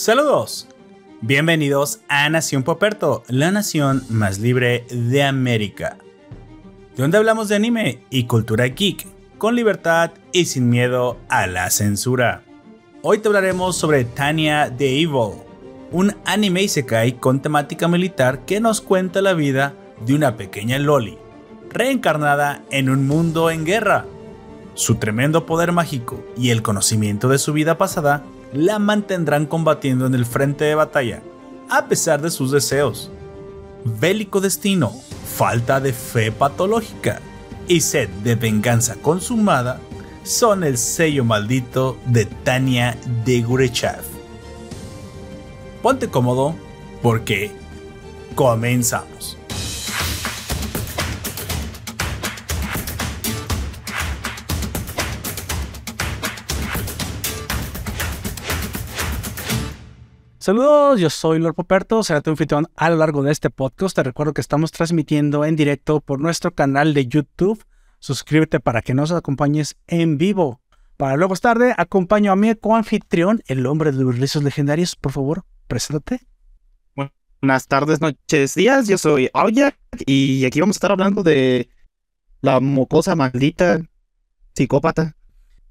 Saludos. Bienvenidos a Nación Poperto, la nación más libre de América. Donde hablamos de anime y cultura geek, con libertad y sin miedo a la censura. Hoy te hablaremos sobre Tanya the Evil, un anime isekai con temática militar que nos cuenta la vida de una pequeña loli, reencarnada en un mundo en guerra. Su tremendo poder mágico y el conocimiento de su vida pasada la mantendrán combatiendo en el frente de batalla, a pesar de sus deseos. Bélico destino, falta de fe patológica y sed de venganza consumada son el sello maldito de Tania de Gurechav. Ponte cómodo porque comenzamos. Saludos, yo soy Lord Poperto, será tu anfitrión a lo largo de este podcast. Te recuerdo que estamos transmitiendo en directo por nuestro canal de YouTube. Suscríbete para que nos acompañes en vivo. Para luego tarde, acompaño a mi coanfitrión, el hombre de los rizos legendarios. Por favor, preséntate. Buenas tardes, noches, días. Yo soy Aoya y aquí vamos a estar hablando de la mocosa maldita psicópata.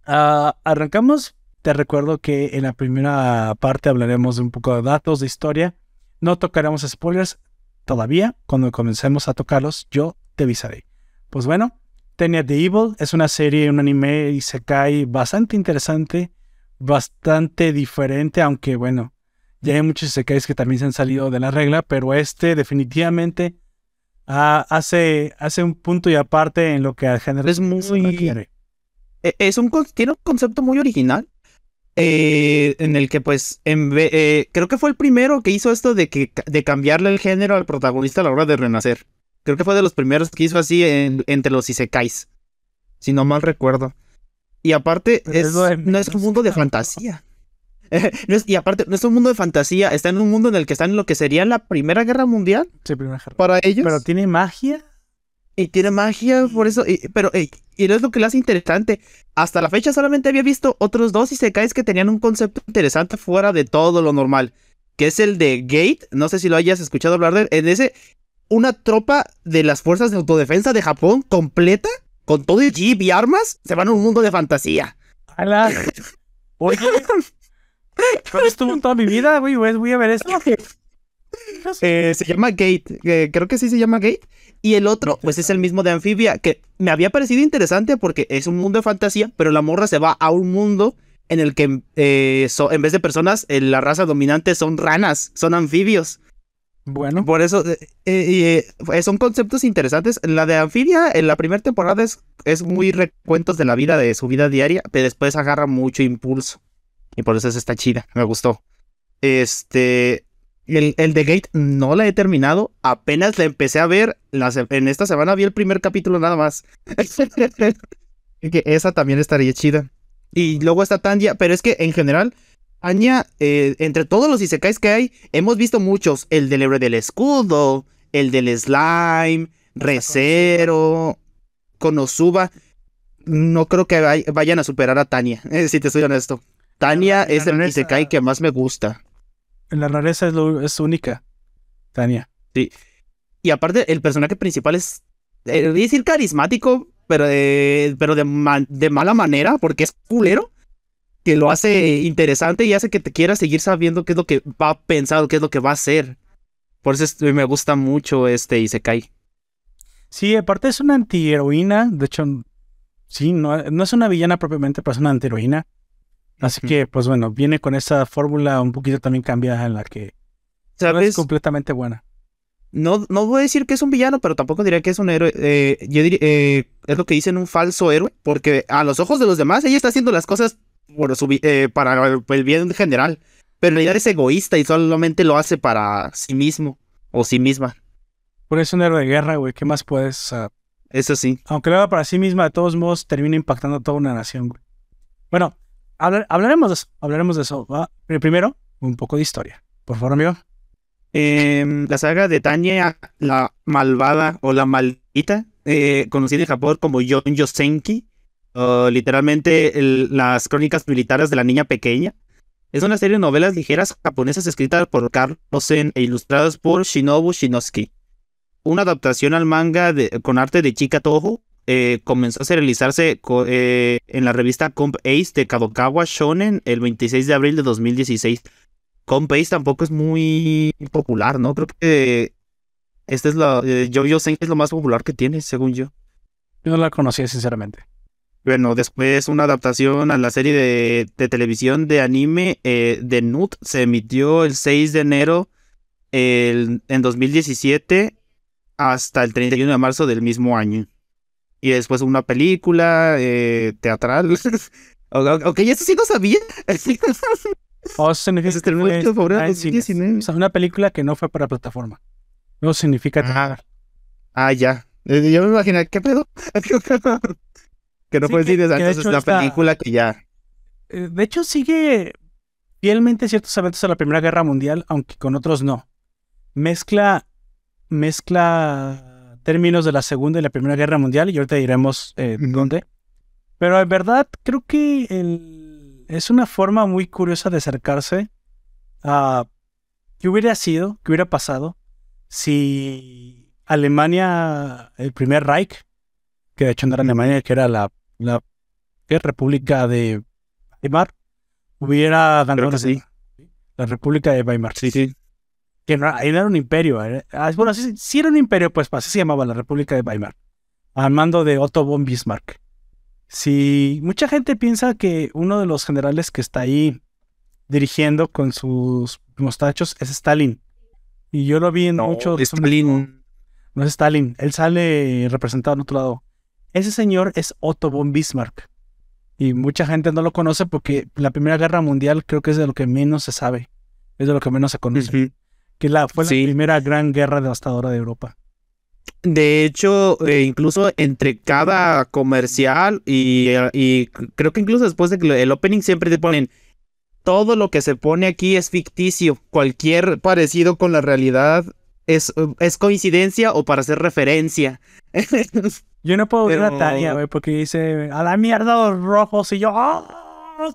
Ah, arrancamos te recuerdo que en la primera parte hablaremos de un poco de datos, de historia. No tocaremos spoilers todavía. Cuando comencemos a tocarlos, yo te avisaré. Pues bueno, Tenia the Evil es una serie, un anime y se cae bastante interesante, bastante diferente, aunque bueno, ya hay muchos isekais que también se han salido de la regla, pero este definitivamente ah, hace, hace un punto y aparte en lo que al género es muy... E, es un, tiene un concepto muy original eh, en el que pues en eh, creo que fue el primero que hizo esto de que de cambiarle el género al protagonista a la hora de renacer. Creo que fue de los primeros que hizo así entre los isekais, si no mal recuerdo. Y aparte es, no es un mundo de fantasía. y aparte, no es un mundo de fantasía, está en un mundo en el que está en lo que sería la Primera Guerra Mundial. Sí, Primera Guerra. Para ellos. Pero tiene magia. Y tiene magia, por eso. pero, y es lo que le hace interesante. Hasta la fecha solamente había visto otros dos Isekais que tenían un concepto interesante fuera de todo lo normal. Que es el de Gate. No sé si lo hayas escuchado hablar de él. En ese, una tropa de las fuerzas de autodefensa de Japón completa, con todo el jeep y armas, se van a un mundo de fantasía. ¡Hala! Oye. ¿Cuál estuvo toda mi vida, güey? Voy a ver esto. Eh, se llama Gate. Eh, creo que sí se llama Gate. Y el otro, pues es el mismo de Anfibia, que me había parecido interesante porque es un mundo de fantasía, pero la morra se va a un mundo en el que eh, en vez de personas, la raza dominante son ranas, son anfibios. Bueno. Por eso, son conceptos interesantes. La de Anfibia, en la primera temporada es, es muy recuentos de la vida, de su vida diaria, pero después agarra mucho impulso. Y por eso está chida, me gustó. Este, el, el de Gate no la he terminado. Apenas la empecé a ver. en esta semana vi el primer capítulo nada más. que esa también estaría chida. Y luego está Tanya. Pero es que en general, Tanya, eh, entre todos los isekais que hay, hemos visto muchos. El del héroe del escudo, el del slime, Recero, Konosuba. No creo que vayan a superar a Tanya, si te soy honesto. Tanya es el isekai que más me gusta. La rareza es, lo, es única, Tania. Sí. Y aparte, el personaje principal es, eh, decir carismático, pero de, pero de, de mala manera, porque es culero, que lo hace interesante y hace que te quieras seguir sabiendo qué es lo que va a pensar, qué es lo que va a hacer. Por eso me gusta mucho este Isekai. Sí, aparte es una antiheroína, de hecho, sí, no, no es una villana propiamente, pero es una antiheroína. Así que, pues bueno, viene con esa fórmula un poquito también cambiada en la que es completamente buena. No, no voy a decir que es un villano, pero tampoco diría que es un héroe. Eh, yo diría, eh, es lo que dicen un falso héroe, porque a los ojos de los demás ella está haciendo las cosas por su, eh, para el bien general, pero en realidad es egoísta y solamente lo hace para sí mismo o sí misma. Por eso es un héroe de guerra, güey. ¿Qué más puedes? eso sí. Aunque lo haga para sí misma, de todos modos termina impactando a toda una nación, güey. Bueno, hablaremos de eso. Hablaremos de eso. Primero, un poco de historia. Por favor, amigo. Em, la saga de Tanya, la malvada o la maldita, eh, conocida en Japón como Yon Yosenki, literalmente las crónicas militares de la niña pequeña. Es una serie de novelas ligeras japonesas escritas por Carlos Sen e ilustradas por Shinobu Shinosuke. Una adaptación al manga de, con arte de Chika Toho eh, comenzó a serializarse eh, en la revista Comp Ace de Kadokawa Shonen el 26 de abril de 2016. Comp Ace tampoco es muy popular, ¿no? Creo que esta es la. Eh, yo, yo sé que es lo más popular que tiene, según yo. Yo no la conocía, sinceramente. Bueno, después una adaptación a la serie de, televisión de anime eh, de Nut se emitió el 6 de enero en 2017 hasta el 31 de marzo del mismo año. Y después una película eh, teatral. ok, eso sí lo sabía. o significa que fue, o una película que no fue para plataforma. No significa ah, ah, ya. Eh, yo me imaginé, ¿qué pedo? que no fue decir, entonces es una película que ya. Eh, de hecho, sigue fielmente ciertos eventos de la Primera Guerra Mundial, aunque con otros no. Mezcla, mezcla términos de la Segunda y la Primera Guerra Mundial, y ahorita diremos eh, dónde. Pero en verdad, creo que es una forma muy curiosa de acercarse a qué hubiera sido, qué hubiera pasado si Alemania, el primer Reich, que de hecho no era Alemania, que era la, la República de Weimar, hubiera ganado la República de Weimar. Sí, sí. Que no, ahí no era un imperio. Eh. Ah, bueno, sí, era un imperio, pues así se llamaba la República de Weimar, al mando de Otto von Bismarck. Si mucha gente piensa que uno de los generales que está ahí dirigiendo con sus mostachos es Stalin. Y yo lo vi en muchos. Stalin. No es Stalin. Él sale representado en otro lado. Ese señor es Otto von Bismarck. Y mucha gente no lo conoce porque la Primera Guerra Mundial creo que es de lo que menos se sabe. Es de lo que menos se conoce. Que la, fue la primera gran guerra devastadora de Europa. De hecho, eh, incluso entre cada comercial y, y, creo que incluso después de que el opening siempre te ponen todo lo que se pone aquí es ficticio. Cualquier parecido con la realidad es, es coincidencia o para hacer referencia. Yo no puedo ver a Tania, güey, porque dice, a la mierda los rojos, y yo, ¡ah!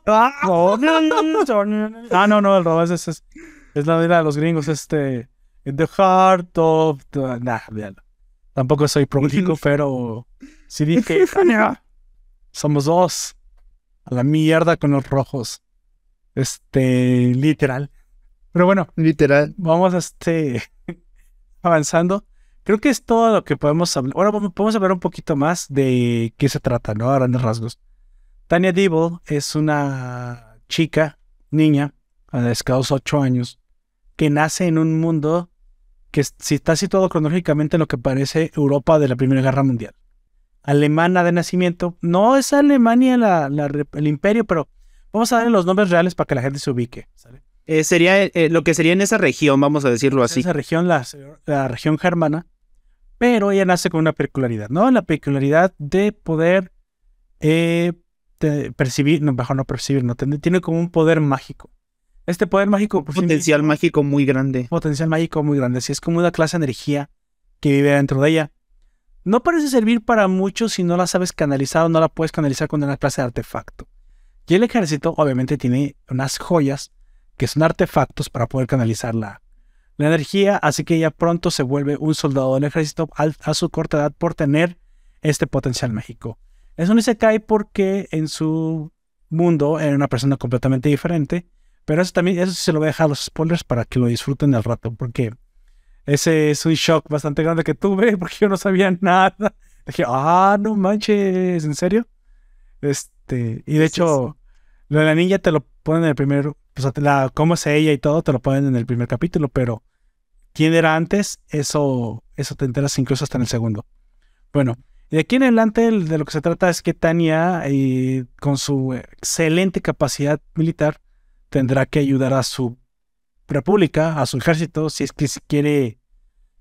ah no, no, el rojo es, es, es, la vida de los gringos, este, in the heart of, nah, Tampoco soy prolífico, pero sí dije, Tania, somos dos, a la mierda con los rojos. Este, literal. Pero bueno, literal. Vamos este, avanzando. Creo que es todo lo que podemos hablar. Ahora podemos hablar un poquito más de qué se trata, ¿no? A grandes rasgos. Tania Dibble es una chica, niña, de escasos 8 años, que nace en un mundo que si está situado cronológicamente en lo que parece Europa de la Primera Guerra Mundial. Alemana de nacimiento. No es Alemania el imperio, pero vamos a darle los nombres reales para que la gente se ubique. Eh, sería eh, lo que sería en esa región, vamos a decirlo así. Esa región, la, la región germana, pero ella nace con una peculiaridad, ¿no? La peculiaridad de poder eh, percibir, no, mejor no percibir, no, tiene como un poder mágico. Este poder mágico... Un potencial mágico muy grande. Potencial mágico muy grande, sí, es como una clase de energía que vive dentro de ella. No parece servir para mucho si no la sabes canalizar o no la puedes canalizar con una clase de artefacto. Y el ejército obviamente tiene unas joyas que son artefactos para poder canalizar la, la energía, así que ella pronto se vuelve un soldado del ejército a su corta edad por tener este potencial mágico. Eso no se cae porque en su mundo era una persona completamente diferente, pero eso también, eso sí se lo voy a dejar a los spoilers para que lo disfruten al rato, porque ese es un shock bastante grande que tuve, porque yo no sabía nada. Dije, ah, no manches, ¿en serio? Este, y de hecho, lo de la niña te lo ponen en el primer pues, la, cómo es ella y todo, te lo ponen en el primer capítulo, pero quién era antes, eso, eso te enteras incluso hasta en el segundo. Bueno, y de aquí en adelante de lo que se trata es que Tania, eh, con su excelente capacidad militar, tendrá que ayudar a su república, a su ejército, si es que quiere,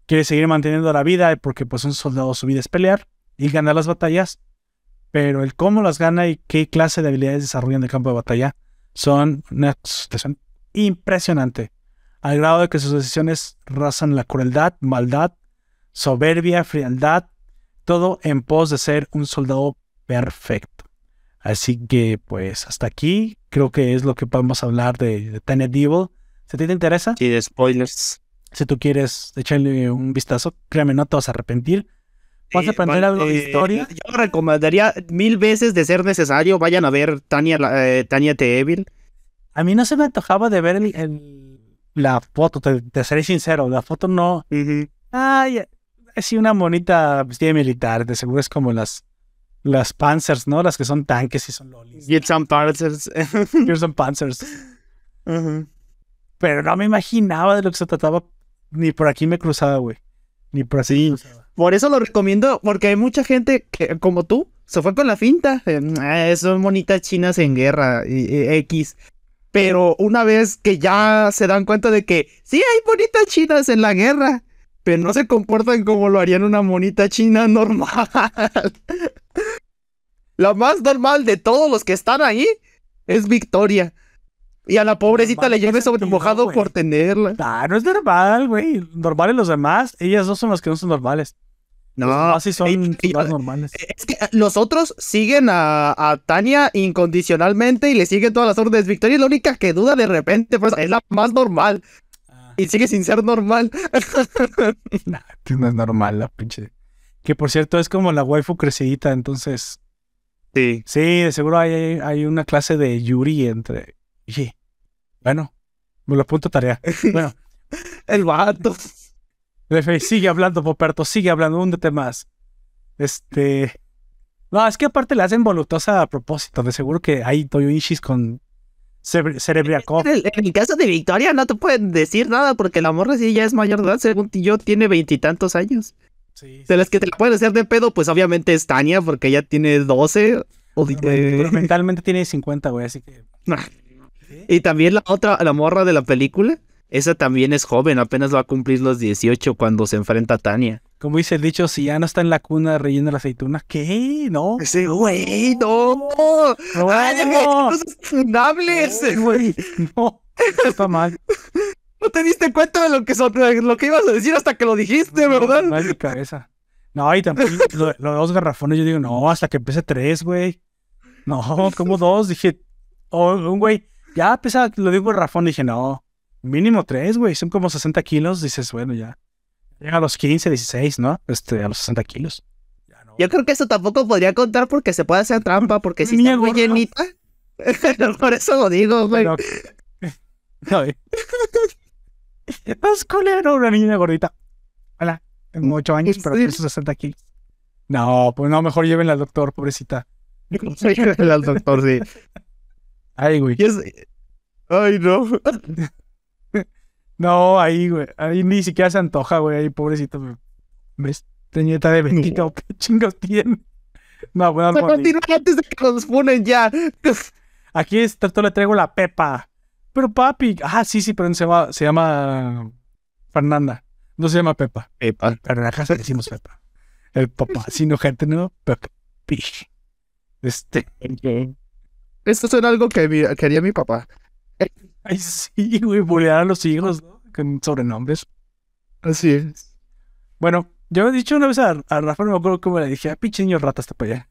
quiere seguir manteniendo la vida, porque pues un soldado su vida es pelear y ganar las batallas, pero el cómo las gana y qué clase de habilidades desarrolla en el campo de batalla, son una situación impresionante, al grado de que sus decisiones razan la crueldad, maldad, soberbia, frialdad, todo en pos de ser un soldado perfecto. Así que, pues, hasta aquí creo que es lo que podemos hablar de, de Tiny Devil. Si a ti te interesa, Sí, de spoilers. si tú quieres echarle un vistazo, créeme, no te vas a arrepentir. Vas a Eh, aprender va- algo de eh, historia. Yo recomendaría mil veces de ser necesario. Vayan a ver Tania, eh, Tania Evil. A mí no se me antojaba de ver el, el- la foto, te, te seré sincero, la foto no... Ay, es sí una bonita vestida de militar, de seguro es como las, las Panzers, ¿no? Las que son tanques y son lolis. Get some parcels. Here son Panzers. Pero no me imaginaba de lo que se trataba. Ni por aquí me cruzaba, güey. Ni por así. me cruzaba. Por eso lo recomiendo, porque hay mucha gente que, como tú, se fue con la finta. Eh, "Ah, son bonitas chinas en guerra, X. Pero una vez que ya se dan cuenta de que sí hay bonitas chinas en la guerra, pero no se comportan como lo harían una monita china normal. la más normal de todos los que están ahí es Victoria. Y a la pobrecita Normal, le ¿en qué lleve sentido, sobremojado güey? por tenerla. Ah, no es normal, güey. Normales los demás. Ellas dos son las que no son normales. No, Los demás sí son y- y- más normales. Es que los otros siguen a, a Tania incondicionalmente y le siguen todas las órdenes. Victoria es la única que duda de repente, pues es la más normal y sigue sin ser normal. Nah, no es normal la pinche. Que por cierto es como la waifu crecidita, entonces. Sí. Sí, de seguro hay, hay una clase de Yuri entre. Oye, bueno, me lo apunto a tarea. Bueno, El vato. Lefe, sigue hablando, Poperto, sigue hablando, húndete más. Este. No, es que aparte le hacen voluptuosa a propósito. De seguro que hay Toyoishis con Cerebriakov. En el, en el caso de Victoria no te pueden decir nada porque la morra sí ya es mayor de edad, según yo tiene veintitantos años. Sí, De las que te la pueden hacer de pedo, pues obviamente es Tania porque ella tiene 12. o Pero eh, mentalmente tiene 50, güey, así que. y también la otra, la morra de la película, esa también es joven, apenas va a cumplir los 18 cuando se enfrenta a Tania. Como dice el dicho, si ya no está en la cuna rellena la aceituna, ¿qué? No. Ese güey, no. No, Ay, no, cosas funables. güey, no. Está mal. No te diste cuenta de lo que, de lo que ibas a decir hasta que lo dijiste, ¿verdad? No, es mi cabeza. No, y también lo, lo de dos garrafones, yo digo, no, hasta que pese tres, güey. No, como dos, dije, o un güey, ya pesa, lo digo garrafón, dije, no, mínimo tres, güey, son como 60 kilos, dices, bueno, ya. Llega a los 15, 16, ¿no? Este, a los 60 kilos. Ya no. Yo creo que eso tampoco podría contar porque se puede hacer trampa, porque si está muy llenita. Por eso lo digo, güey. Pero- Ay. Es culero, una niña gordita. Hola, tengo 8 años, pero peso 60 kilos. No, pues no, mejor llévenla al doctor, pobrecita. Soy el doctor, sí. Ay, güey. Es- Ay, no. No, ahí, güey. Ahí ni siquiera se antoja, güey. Ahí, pobrecito. güey. ¿Ves? Teñeta de Bélgica, ¿o qué chingados tiene? No, bueno, continuar antes de que nos funen ya. Aquí es, le traigo la Pepa. Pero papi. Ah, sí, sí, pero se llama, se llama Fernanda. No se llama Pepa. Epa. Pero en la casa decimos Pepa. El papá, sino gente, ¿no? Pepa. Este. Esto suena algo que, mi- que haría mi papá. Ay, sí, güey. Bulear a los hijos, ¿no? Con sobrenombres. Así es. Bueno, yo he dicho una vez a, a Rafa, no me acuerdo cómo le dije, ah, pinche niño rata hasta para allá.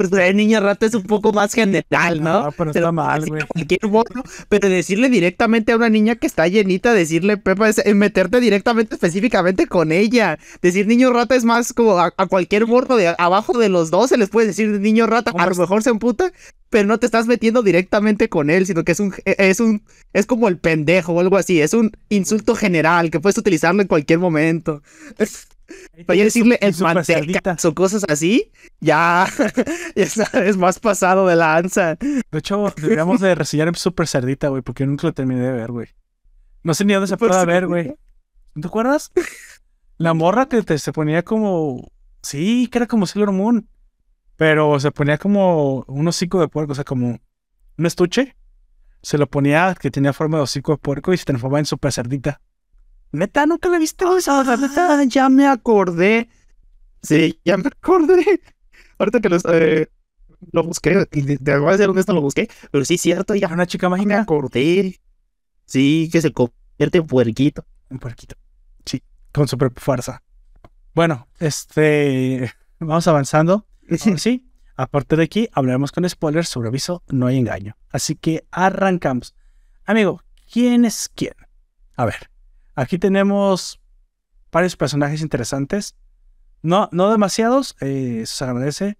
Pues el niño rata es un poco más general, ¿no? Ah, pero está mal, güey. Cualquier mono, pero decirle directamente a una niña que está llenita, decirle Pepa, es es meterte directamente, específicamente con ella. Decir niño rata es más como a, a cualquier morro de abajo de los dos se les puede decir niño rata. ¿Cómo A lo es? mejor se emputa, pero no te estás metiendo directamente con él, sino que es un, es un, es como el pendejo o algo así. Es un insulto general que puedes utilizarlo en cualquier momento. Para ya decirle el mantecas o cosas así, ya, ya sabes, más pasado de lanza. De hecho, deberíamos de reseñar en Super Cerdita, güey, porque nunca lo terminé de ver, güey. No sé ni dónde se puede ver, güey. ¿No te acuerdas? La morra que te, se ponía como... Sí, que era como Sailor Moon. Pero se ponía como un hocico de puerco, o sea, como un estuche. Se lo ponía que tenía forma de hocico de puerco y se transformaba en Super Cerdita. Neta, nunca la viste, güey. Ah, ya me acordé. Sí, ya me acordé. Ahorita que los, eh, lo busqué, de voy a ser honesto, lo busqué, pero sí, cierto, ya una chica me mágica. acordé. Sí, que se convierte en puerquito. Un puerquito. Sí, con super fuerza. Bueno, este. Vamos avanzando. Ahora sí, A partir de aquí hablaremos con spoilers sobre aviso, no hay engaño. Así que arrancamos. Amigo, ¿quién es quién? A ver, aquí tenemos varios personajes interesantes. No, no demasiados, eh, eso se agradece,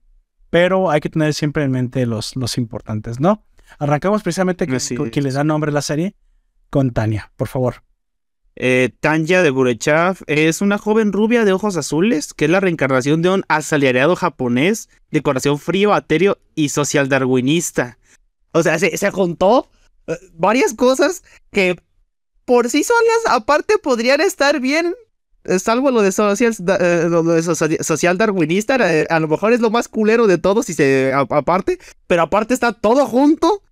pero hay que tener siempre en mente los, los importantes, ¿no? Arrancamos precisamente con, con quien les da nombre a la serie, con Tania, por favor. Eh, Tanya de Gurechav es una joven rubia de ojos azules que es la reencarnación de un asalariado japonés de corazón frío, atéreo y social darwinista. O sea, se, se juntó eh, varias cosas que por sí solas, aparte, podrían estar bien. eh, Salvo lo de social, eh, lo de socia- social darwinista, eh, a lo mejor es lo más culero de todo si se a- aparte, pero aparte está todo junto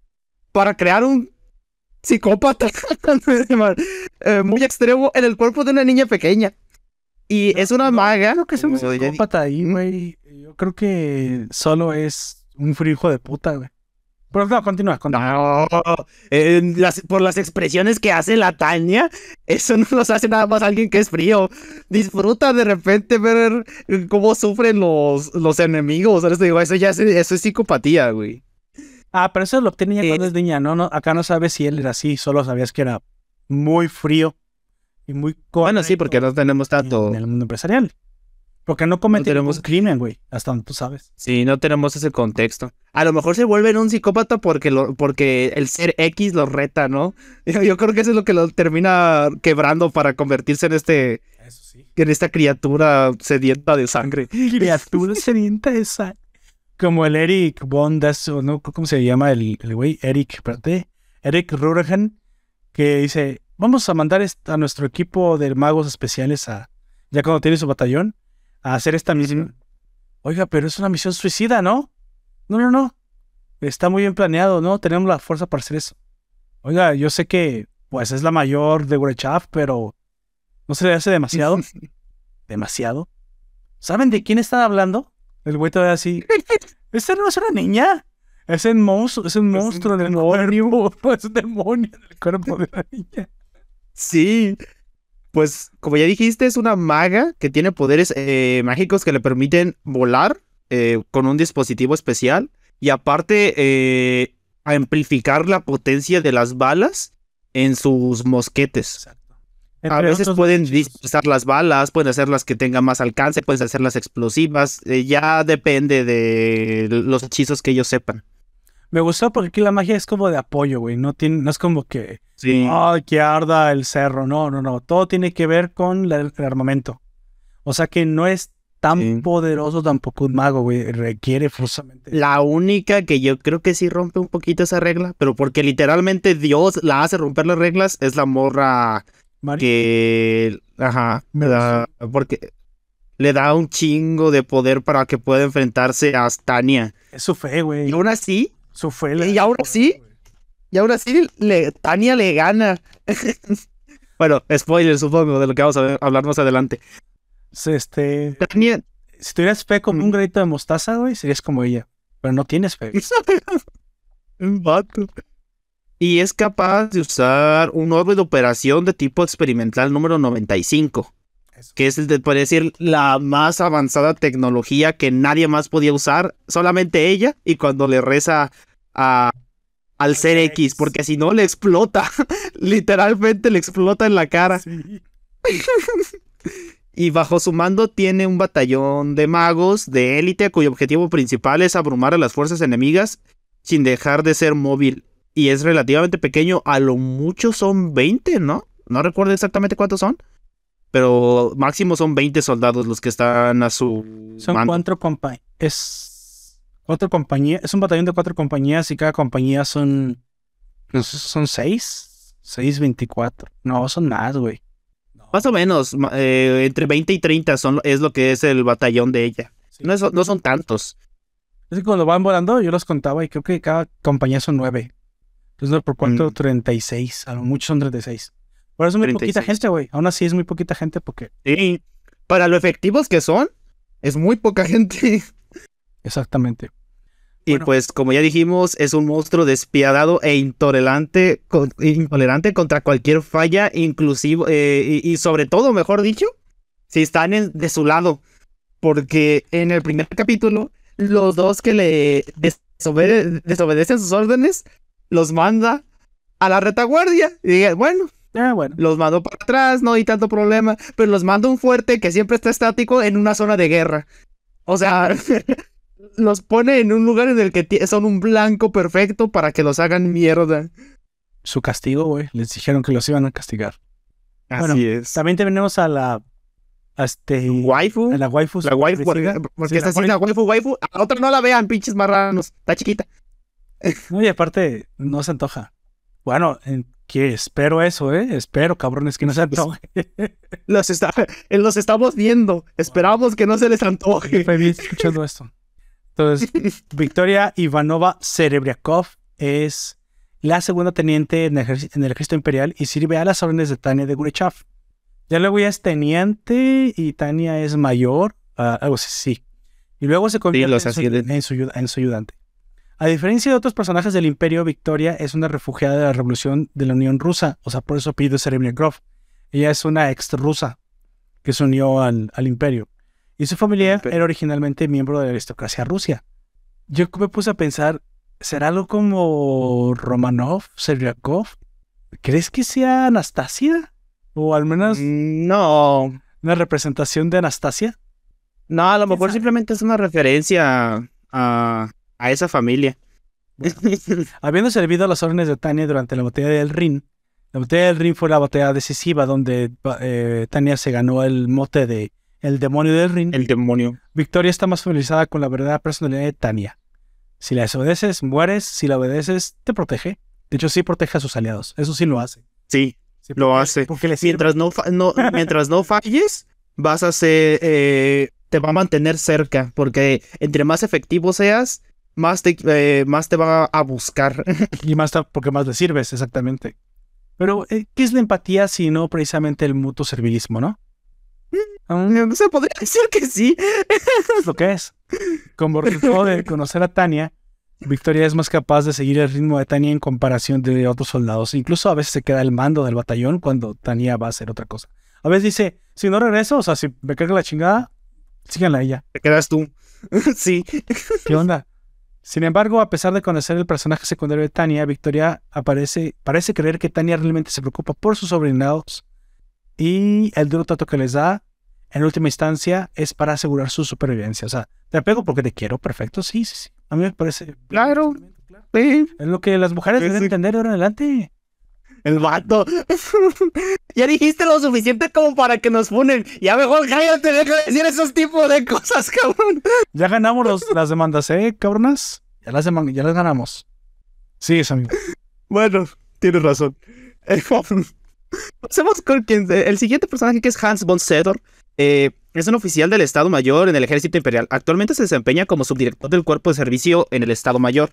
para crear un psicópata eh, muy extremo en el cuerpo de una niña pequeña. Y es una maga. Creo que es un psicópata ahí, güey. Yo creo que solo es un frío hijo de puta, güey. Pero no, continúa, continúa. No, eh, las- por las expresiones que hace la Tania, eso no los hace nada más alguien que es frío. Disfruta de repente ver eh, cómo sufren los, los enemigos. ¿sabes? Digo, eso ya es, eso es psicopatía, güey. Ah, pero eso lo obtiene ya Eh, cuando es niña, ¿no? no Acá no sabes si él era así, solo sabías que era muy frío y muy Bueno, sí, porque no tenemos tanto. en el mundo empresarial. Porque no comete tenemos- ningún crimen, güey, hasta donde tú sabes. Sí, no tenemos ese contexto. A lo mejor se vuelve en un psicópata porque, lo, porque el ser X lo reta, ¿no? Yo, yo creo que eso es lo que lo termina quebrando para convertirse en este Eso sí. en esta criatura sedienta de sangre. Criatura sedienta esa. Como el Eric Von Das, o no, ¿cómo se llama el el güey? Eric, espérate. Eric Rurgen, que dice, vamos a mandar a nuestro equipo de magos especiales a, ya cuando tiene su batallón, a hacer esta misión. Oiga, pero es una misión suicida, ¿no? No, no, no. Está muy bien planeado, ¿no? Tenemos la fuerza para hacer eso. Oiga, yo sé que, pues, es la mayor de Gurechav, pero ¿no se le hace demasiado? ¿Demasiado? ¿Saben de quién están hablando? El güey todavía así. ¿Esta no es una niña? Es un monstruo, es un monstruo del cuerpo. Es un demonio en el cuerpo de la niña. Sí. Pues, como ya dijiste, es una maga que tiene poderes eh, mágicos que le permiten volar eh, con un dispositivo especial y aparte eh, amplificar la potencia de las balas en sus mosquetes. Exacto. A veces pueden dispersar las balas, pueden hacerlas que tengan más alcance, pueden hacerlas explosivas. eh, ya depende de los hechizos que ellos sepan. Me gustó porque aquí la magia es como de apoyo, güey. No, tiene, no es como que, Sí. ay, que arda el cerro. No, no, no. Todo tiene que ver con la- el armamento. O sea que no es tan Sí. poderoso tampoco un mago, güey. Requiere forzosamente. La única que yo creo que sí rompe un poquito esa regla, pero porque literalmente Dios la hace romper las reglas, es la morra Mari- que. Ajá. La- porque le da un chingo de poder para que pueda enfrentarse a Tania. Es su fe, güey. Y aún así, Y ahora sí, y aún así, le, Tania le gana. bueno, spoiler, supongo, de lo que vamos a ver- hablar más adelante. Este, Tania. si tuvieras fe como Mm. un granito de mostaza, güey, serías como ella. Pero no tienes fe. Un vato. Y es capaz de usar un orbe de operación de tipo experimental número 95, Eso. que es de, podría decir, la más avanzada tecnología que nadie más podía usar, solamente ella, y cuando le reza a, al ser X, porque si no le explota, literalmente le explota en la cara. Sí. Y bajo su mando tiene un batallón de magos de élite cuyo objetivo principal es abrumar a las fuerzas enemigas sin dejar de ser móvil. Y es relativamente pequeño, a lo mucho son 20, ¿no? No recuerdo exactamente cuántos son. Pero máximo son 20 soldados los que están a su Son mando. cuatro compañías. Es cuatro compañías. Es un batallón de cuatro compañías y cada compañía son. no sé, Son seis. Seis, veinticuatro. No, son más, güey. Más o menos, eh, entre 20 y 30 son, es lo que es el batallón de ella. Sí. No, es- no son tantos. Es que cuando van volando, yo los contaba y creo que cada compañía son nueve. Entonces, por cuánto, Mm. 36. A lo mucho son 36. Pero es muy poquita 36. gente, güey. Aún así es muy poquita gente porque. Sí. Para lo efectivos que son, es muy poca gente. Exactamente. Y Bueno. pues, como ya dijimos, es un monstruo despiadado e intolerante, con- intolerante contra cualquier falla, inclusive, eh, y, y sobre todo, mejor dicho, si están en- de su lado. Porque en el primer capítulo los dos que le desobede- desobedecen sus órdenes, los manda a la retaguardia. Y diga, bueno, Ah, bueno. los mando para atrás, no hay tanto problema, pero los manda un fuerte que siempre está estático en una zona de guerra. O sea, los pone en un lugar en el que son un blanco perfecto para que los hagan mierda. Su castigo, güey. Les dijeron que los iban a castigar. Bueno, Así es. También tenemos a la. A este. Waifu. a la waifu. La waifu, porque, porque Sí, está la así la waifu, waifu. A la otra no la vean, pinches marranos. Está chiquita. No, y aparte, no se antoja. Bueno, en- que espero eso, ¿eh? Espero, cabrones, que no se antoje. Los, está, los estamos viendo. Esperamos que no se les antoje. Estoy escuchando esto. Entonces, Victoria Ivanova Serebriakov es la segunda teniente en el, en el ejército imperial y sirve a las órdenes de Tania de Gurechav. Ya luego ya es teniente y Tania es mayor, ah, algo así, sí. Y luego se convierte en, su, ascienden. en su ayuda- en su ayudante. A diferencia de otros personajes del imperio, Victoria es una refugiada de la revolución de la Unión Rusa, o sea, por eso apellido Serebriakov. Ella es una ex rusa que se unió al, al imperio. Y su familia era originalmente miembro de la aristocracia rusa. Yo me puse a pensar, ¿será algo como Romanov, Seryakov? ¿Crees que sea Anastasia? O al menos Mm, No. una representación de Anastasia. No, a lo ¿Quién mejor sabe? simplemente es una referencia a, a esa familia. Habiendo servido a las órdenes de Tania durante la batalla del Rin, la batalla del Rin fue la batalla decisiva donde eh, Tania se ganó el mote de el demonio del Rin. El demonio. Victoria está más familiarizada con la verdadera personalidad de Tania. Si la desobedeces, mueres. Si la obedeces, te protege. De hecho, sí protege a sus aliados. Eso sí lo hace. Sí, Sí, Lo hace. Porque mientras no, mientras no falles, vas a ser, eh, te va a mantener cerca, porque entre más efectivo seas, más te, eh, más te va a buscar. Y más porque más le sirves, exactamente. Pero, eh, ¿qué es la empatía si no precisamente el mutuo servilismo, no? Mm, Se podría decir que sí. es lo que es. Como resultado de conocer a Tania, Victoria es más capaz de seguir el ritmo de Tania en comparación de otros soldados. Incluso a veces se queda el mando del batallón cuando Tania va a hacer otra cosa. A veces dice, si no regreso, o sea, si me carga la chingada, síganla a ella. Te quedas tú. sí. ¿Qué onda? Sin embargo, a pesar de conocer el personaje secundario de Tania, Victoria aparece, parece creer que Tania realmente se preocupa por sus sobrinados y el duro trato que les da, en última instancia, es para asegurar su supervivencia. O sea, te apego porque te quiero, perfecto, sí, sí, sí. A mí me parece... Claro. Sí. Es lo que las mujeres deben entender de ahora en adelante. El vato. ya dijiste lo suficiente como para que nos funen. Ya mejor cállate, deja de decir esos tipos de cosas, cabrón. Ya ganamos los- las demandas, ¿eh, cabronas? Ya las, ya las ganamos. Sí, es amigo. Bueno, tienes razón. Pasemos con quien, el siguiente personaje que es Hans von Sedor. Eh, es un oficial del Estado Mayor en el Ejército Imperial. Actualmente se desempeña como subdirector del Cuerpo de Servicio en el Estado Mayor.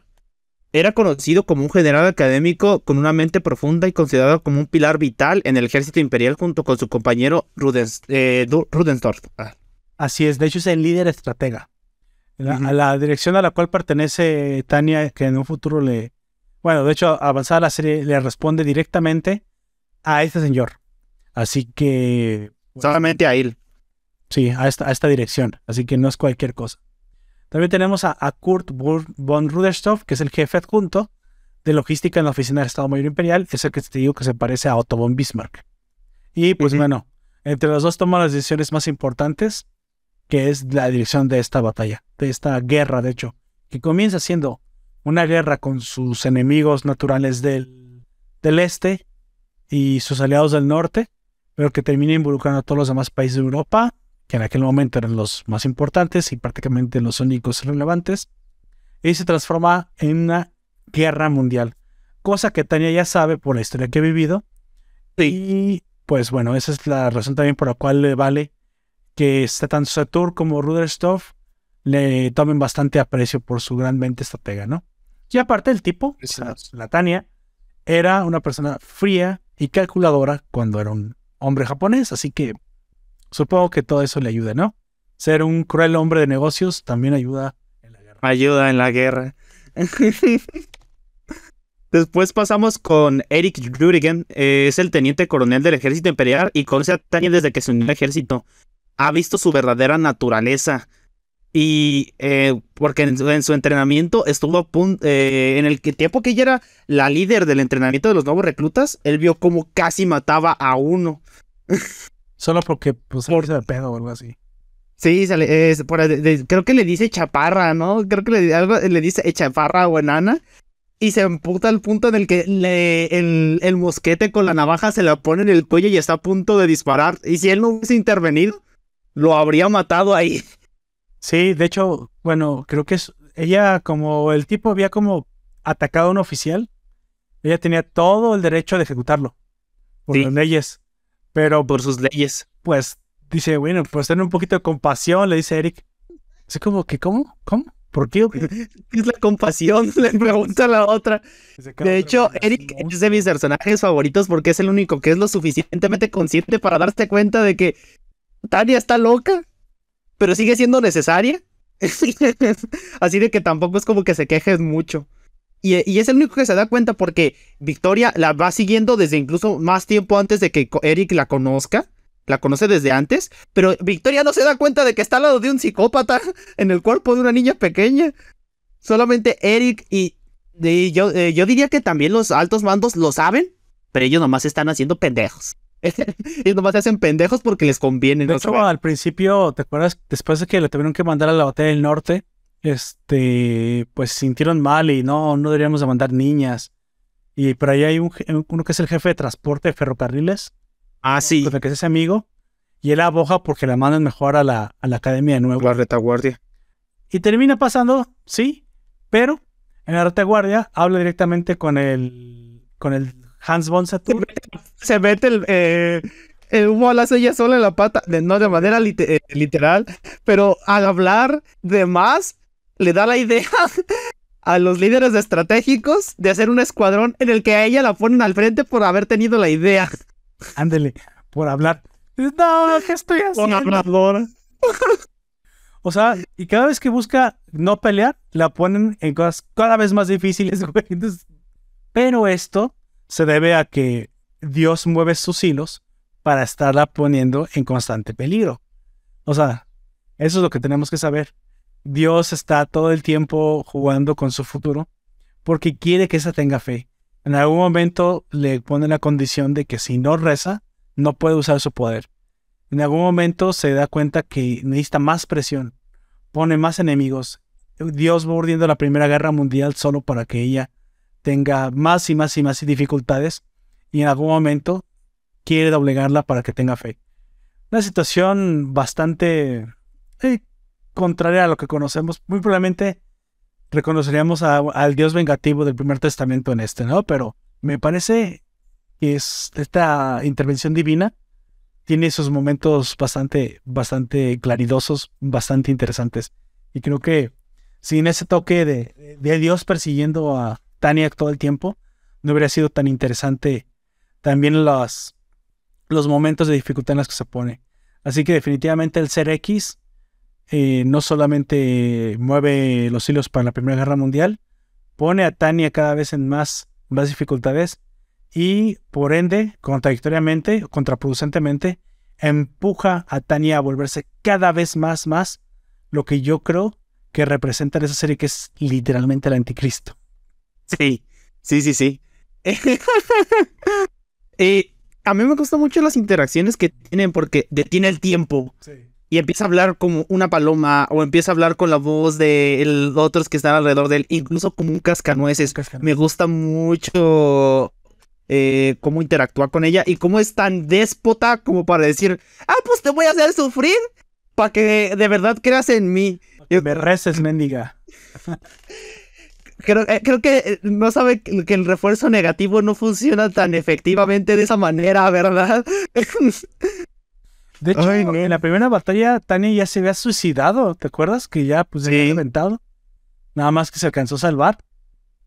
Era conocido como un general académico con una mente profunda y considerado como un pilar vital en el Ejército Imperial junto con su compañero Rudens, eh. Ah, Así es, de hecho es el líder estratega. La-. A la dirección a la cual pertenece Tania, que en un futuro le... Bueno, de hecho, avanzada la serie le responde directamente a este señor. Así que... Solamente a él. Sí, a esta, a esta dirección. Así que no es cualquier cosa. También tenemos a, a Kurt von Ruderstoff, que es el jefe adjunto de logística en la oficina del Estado Mayor Imperial. Es el que te digo que se parece a Otto von Bismarck. Y pues bueno, entre los dos toman las decisiones más importantes, que es la dirección de esta batalla, de esta guerra, de hecho, que comienza siendo una guerra con sus enemigos naturales del, del este y sus aliados del norte, pero que termina involucrando a todos los demás países de Europa, que en aquel momento eran los más importantes y prácticamente los únicos relevantes, y se transforma en una guerra mundial, cosa que Tania ya sabe por la historia que ha vivido. Y pues bueno, esa es la razón también por la cual le vale que este tanto Satur como Ruderstoff le tomen bastante aprecio por su gran mente estratega, ¿no? Y aparte el tipo, o sea, la Tania, era una persona fría y calculadora cuando era un hombre japonés, así que supongo que todo eso le ayuda, ¿no? Ser un cruel hombre de negocios también ayuda en la guerra. Ayuda en la guerra. Después pasamos con Eric Rüdigen. eh, es el teniente coronel del ejército imperial y conoce a Tania desde que se unió al ejército. Ha visto su verdadera naturaleza. Y eh, porque en su, en su entrenamiento estuvo a punto, eh, en el que- tiempo que ella era la líder del entrenamiento de los nuevos reclutas, él vio como casi mataba a uno. Solo porque, pues, por de pedo o algo así. Sí, se le- es por- de- de- creo que le dice chaparra, ¿no? Creo que le, algo, le dice chaparra o enana. Y se emputa al punto en el que le- el, el mosquete con la navaja se la pone en el cuello y está a punto de disparar. Y si él no hubiese intervenido, lo habría matado ahí. Sí, de hecho, bueno, creo que es ella como el tipo había como atacado a un oficial, ella tenía todo el derecho de ejecutarlo por Sí. las leyes, pero Por sus leyes. pues dice, bueno, pues tener un poquito de compasión, le dice Eric. Así como que, ¿cómo? ¿Cómo? ¿Por qué? ¿Qué es la compasión? Le pregunta a la otra. De hecho, Eric es de mis personajes favoritos porque es el único que es lo suficientemente consciente para darse cuenta de que Tania está loca, pero sigue siendo necesaria. Así de que tampoco es como que se quejes mucho. Y, y es el único que se da cuenta porque Victoria la va siguiendo desde incluso más tiempo antes de que Eric la conozca. La conoce desde antes, pero Victoria no se da cuenta de que está al lado de un psicópata en el cuerpo de una niña pequeña. Solamente Eric y, y yo, eh, yo diría que también los altos mandos lo saben, pero ellos nomás están haciendo pendejos. ellos nomás se hacen pendejos porque les conviene. De no hecho, al principio, ¿te acuerdas? Después de que le tuvieron que mandar a la batalla del norte, este, pues sintieron mal y no, no deberíamos de mandar niñas. Y por ahí hay un, uno que es el jefe de transporte de ferrocarriles, ah, sí, con el que es ese amigo, y él aboja porque la mandan mejor a la, a la academia de nuevo. la retaguardia. Y termina pasando, sí, pero en la retaguardia habla directamente con el, con el Hans von Satur. Se mete el, eh, el humo al ella sola en la pata, de- no de manera eh, literal, pero al hablar de más, le da la idea a los líderes estratégicos de hacer un escuadrón en el que a ella la ponen al frente por haber tenido la idea. Ándele, por hablar. No, ¿qué estoy haciendo? habladora. O sea, y cada vez que busca no pelear, la ponen en cosas cada vez más difíciles, güey. Entonces, pero esto se debe a que Dios mueve sus hilos para estarla poniendo en constante peligro. O sea, eso es lo que tenemos que saber. Dios está todo el tiempo jugando con su futuro porque quiere que esa tenga fe. En algún momento le pone la condición de que si no reza, no puede usar su poder. En algún momento se da cuenta que necesita más presión, pone más enemigos. Dios va urdiendo la Primera Guerra Mundial solo para que ella tenga más y más y más dificultades y en algún momento quiere doblegarla para que tenga fe. Una situación bastante eh, contraria a lo que conocemos. Muy probablemente reconoceríamos a- al Dios vengativo del Primer Testamento en este, ¿no? Pero me parece que es esta intervención divina tiene esos momentos bastante, bastante claridosos, bastante interesantes. Y creo que sin ese toque de, de Dios persiguiendo a Tania todo el tiempo, no habría sido tan interesante también los, los momentos de dificultad en los que se pone. Así que definitivamente el ser X eh, no solamente mueve los hilos para la Primera Guerra Mundial, pone a Tania cada vez en más, más dificultades y por ende, contradictoriamente, contraproducentemente, empuja a Tania a volverse cada vez más, más lo que yo creo que representa en esa serie que es literalmente el anticristo. Sí, sí, sí, sí. Eh, a mí me gustan mucho las interacciones que tienen porque detiene el tiempo y empieza a hablar como una paloma o empieza a hablar con la voz de los otros que están alrededor de él, incluso como un cascanueces. Me gusta mucho eh, cómo interactúa con ella y cómo es tan déspota como para decir, ah, pues te voy a hacer sufrir para que de verdad creas en mí. Que me reces, mendiga. Creo, eh, creo que eh, no sabe que el refuerzo negativo no funciona tan efectivamente de esa manera, ¿verdad? De hecho, Ay, no. en la primera batalla, Tania ya se había suicidado. ¿Te acuerdas? Que ya pues, se Sí. había aventado. Nada más que se alcanzó a salvar.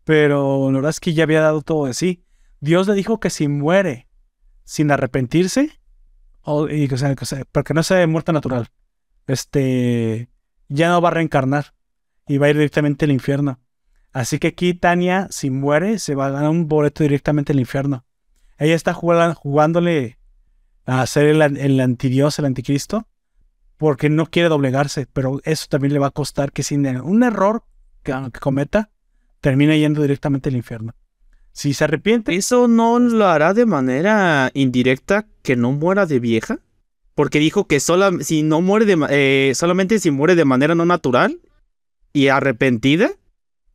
Pero la verdad es que ya había dado todo de sí. Dios le dijo que si muere sin arrepentirse, o, y, que sea- que sea- porque no sea muerte natural, este, ya no va a reencarnar y va a ir directamente al infierno. Así que aquí Tania, si muere, se va a ganar un boleto directamente al infierno. Ella está jugándole a ser el, el antidios, el anticristo. porque no quiere doblegarse, pero eso también le va a costar que sin un error que, que cometa, termine yendo directamente al infierno. Si se arrepiente, ¿Eso no lo hará de manera indirecta que no muera de vieja? Porque dijo que sola, si no muere de, eh, solamente si muere de manera no natural y arrepentida,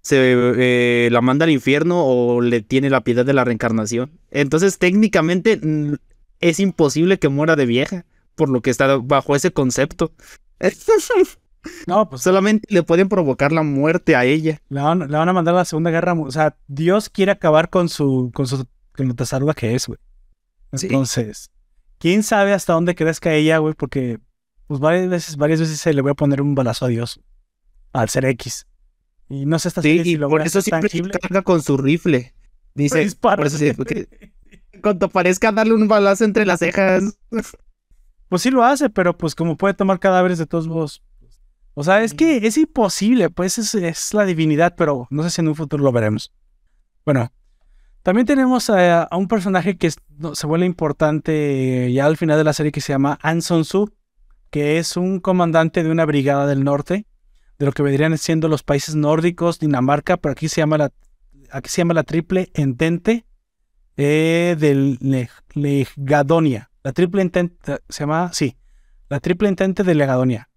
se eh, la manda al infierno o le tiene la piedad de la reencarnación. Entonces, técnicamente, mm, es imposible que muera de vieja, por lo que está bajo ese concepto. no, pues Solamente le pueden provocar la muerte a ella. la van, la van a mandar a la Segunda Guerra. O sea, Dios quiere acabar con su, con su, con lo tasaruda que es, güey. Sí. Entonces, quién sabe hasta dónde crezca ella, güey, porque pues varias veces, varias veces se le voy a poner un balazo a Dios al ser X. Y no sé hasta Sí, y lo por eso siempre se tangible. carga con su rifle. Dice, Dispara. por eso cuando parezca darle un balazo entre las cejas. Pues sí lo hace, pero pues como puede tomar cadáveres de todos modos. O sea, es que es imposible, pues es, es la divinidad, pero no sé si en un futuro lo veremos. Bueno, también tenemos a, a un personaje que es- no, se vuelve importante ya al final de la serie que se llama An Son Su, que es un comandante de una brigada del norte, de lo que vendrían siendo los países nórdicos, Dinamarca, pero aquí se llama la, aquí se llama la Triple Entente eh, Le- Legadonia. La Triple Entente se llama, sí, la Triple Entente de Legadonia.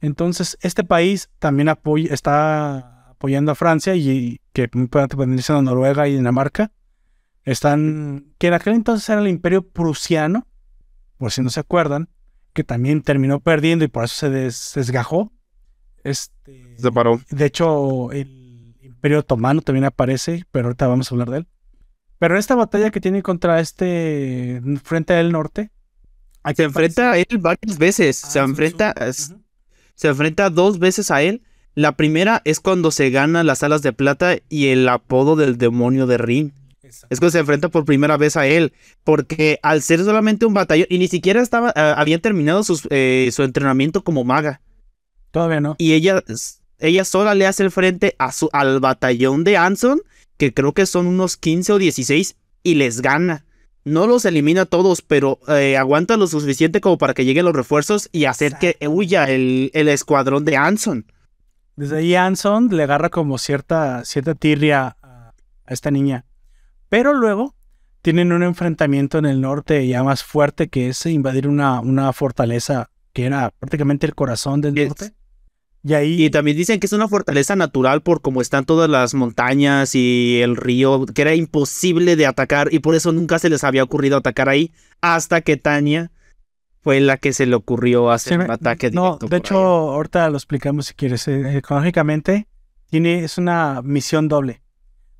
Entonces, este país también apoya, está apoyando a Francia y que vendría siendo Noruega y Dinamarca. Están, que en aquel entonces era el Imperio Prusiano, por si no se acuerdan, que también terminó perdiendo y por eso se des- desgajó. Este, Se paró. de hecho, el Imperio Otomano también aparece, pero ahorita vamos a hablar de él. Pero en esta batalla que tiene contra este Frente del Norte, Se enfrenta a él varias veces. Se Ah, Sun enfrenta, se enfrenta dos veces a él. La primera es cuando se gana las alas de plata y el apodo del demonio de Rin. Es cuando se enfrenta por primera vez a él. Porque al ser solamente un batallón, y ni siquiera estaba, ah, había terminado sus, eh, su entrenamiento como maga. Todavía no. Y ella, ella sola le hace el frente a su, al batallón de Anson, que creo que son unos 15 o 16, y les gana. No los elimina a todos, pero eh, aguanta lo suficiente como para que lleguen los refuerzos y hacer que huya el, el escuadrón de Anson. Desde ahí Anson le agarra como cierta, cierta tirria a, esta niña. Pero luego tienen un enfrentamiento en el norte ya más fuerte que es invadir una, una fortaleza que era prácticamente el corazón del norte. Y ahí Y también dicen que es una fortaleza natural por cómo están todas las montañas y el río, que era imposible de atacar y por eso nunca se les había ocurrido atacar ahí hasta que Tania fue la que se le ocurrió hacer Sí, un ataque No, directo de por hecho, ahí. ahorita lo explicamos si quieres. Eh, Ecológicamente, tiene, es una misión doble.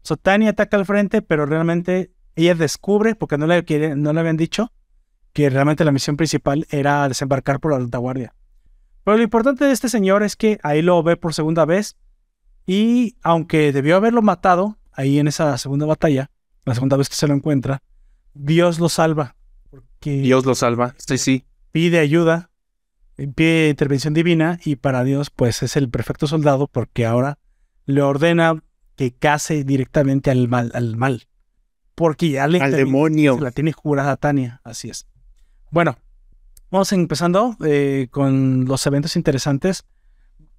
So, Tania ataca al frente, pero realmente ella descubre, porque no le, no le habían dicho, que realmente la misión principal era desembarcar por la retaguardia. Pero lo importante de este señor es que ahí lo ve por segunda vez. Y aunque debió haberlo matado ahí en esa segunda batalla, la segunda vez que se lo encuentra, Dios lo salva. Porque Dios lo salva. Sí, sí. pide ayuda, pide intervención divina y para Dios pues es el perfecto soldado porque ahora le ordena que case directamente al mal, al mal. Porque ya le Al demonio. se la tiene jurada Tania, así es. Bueno, vamos empezando eh, con los eventos interesantes.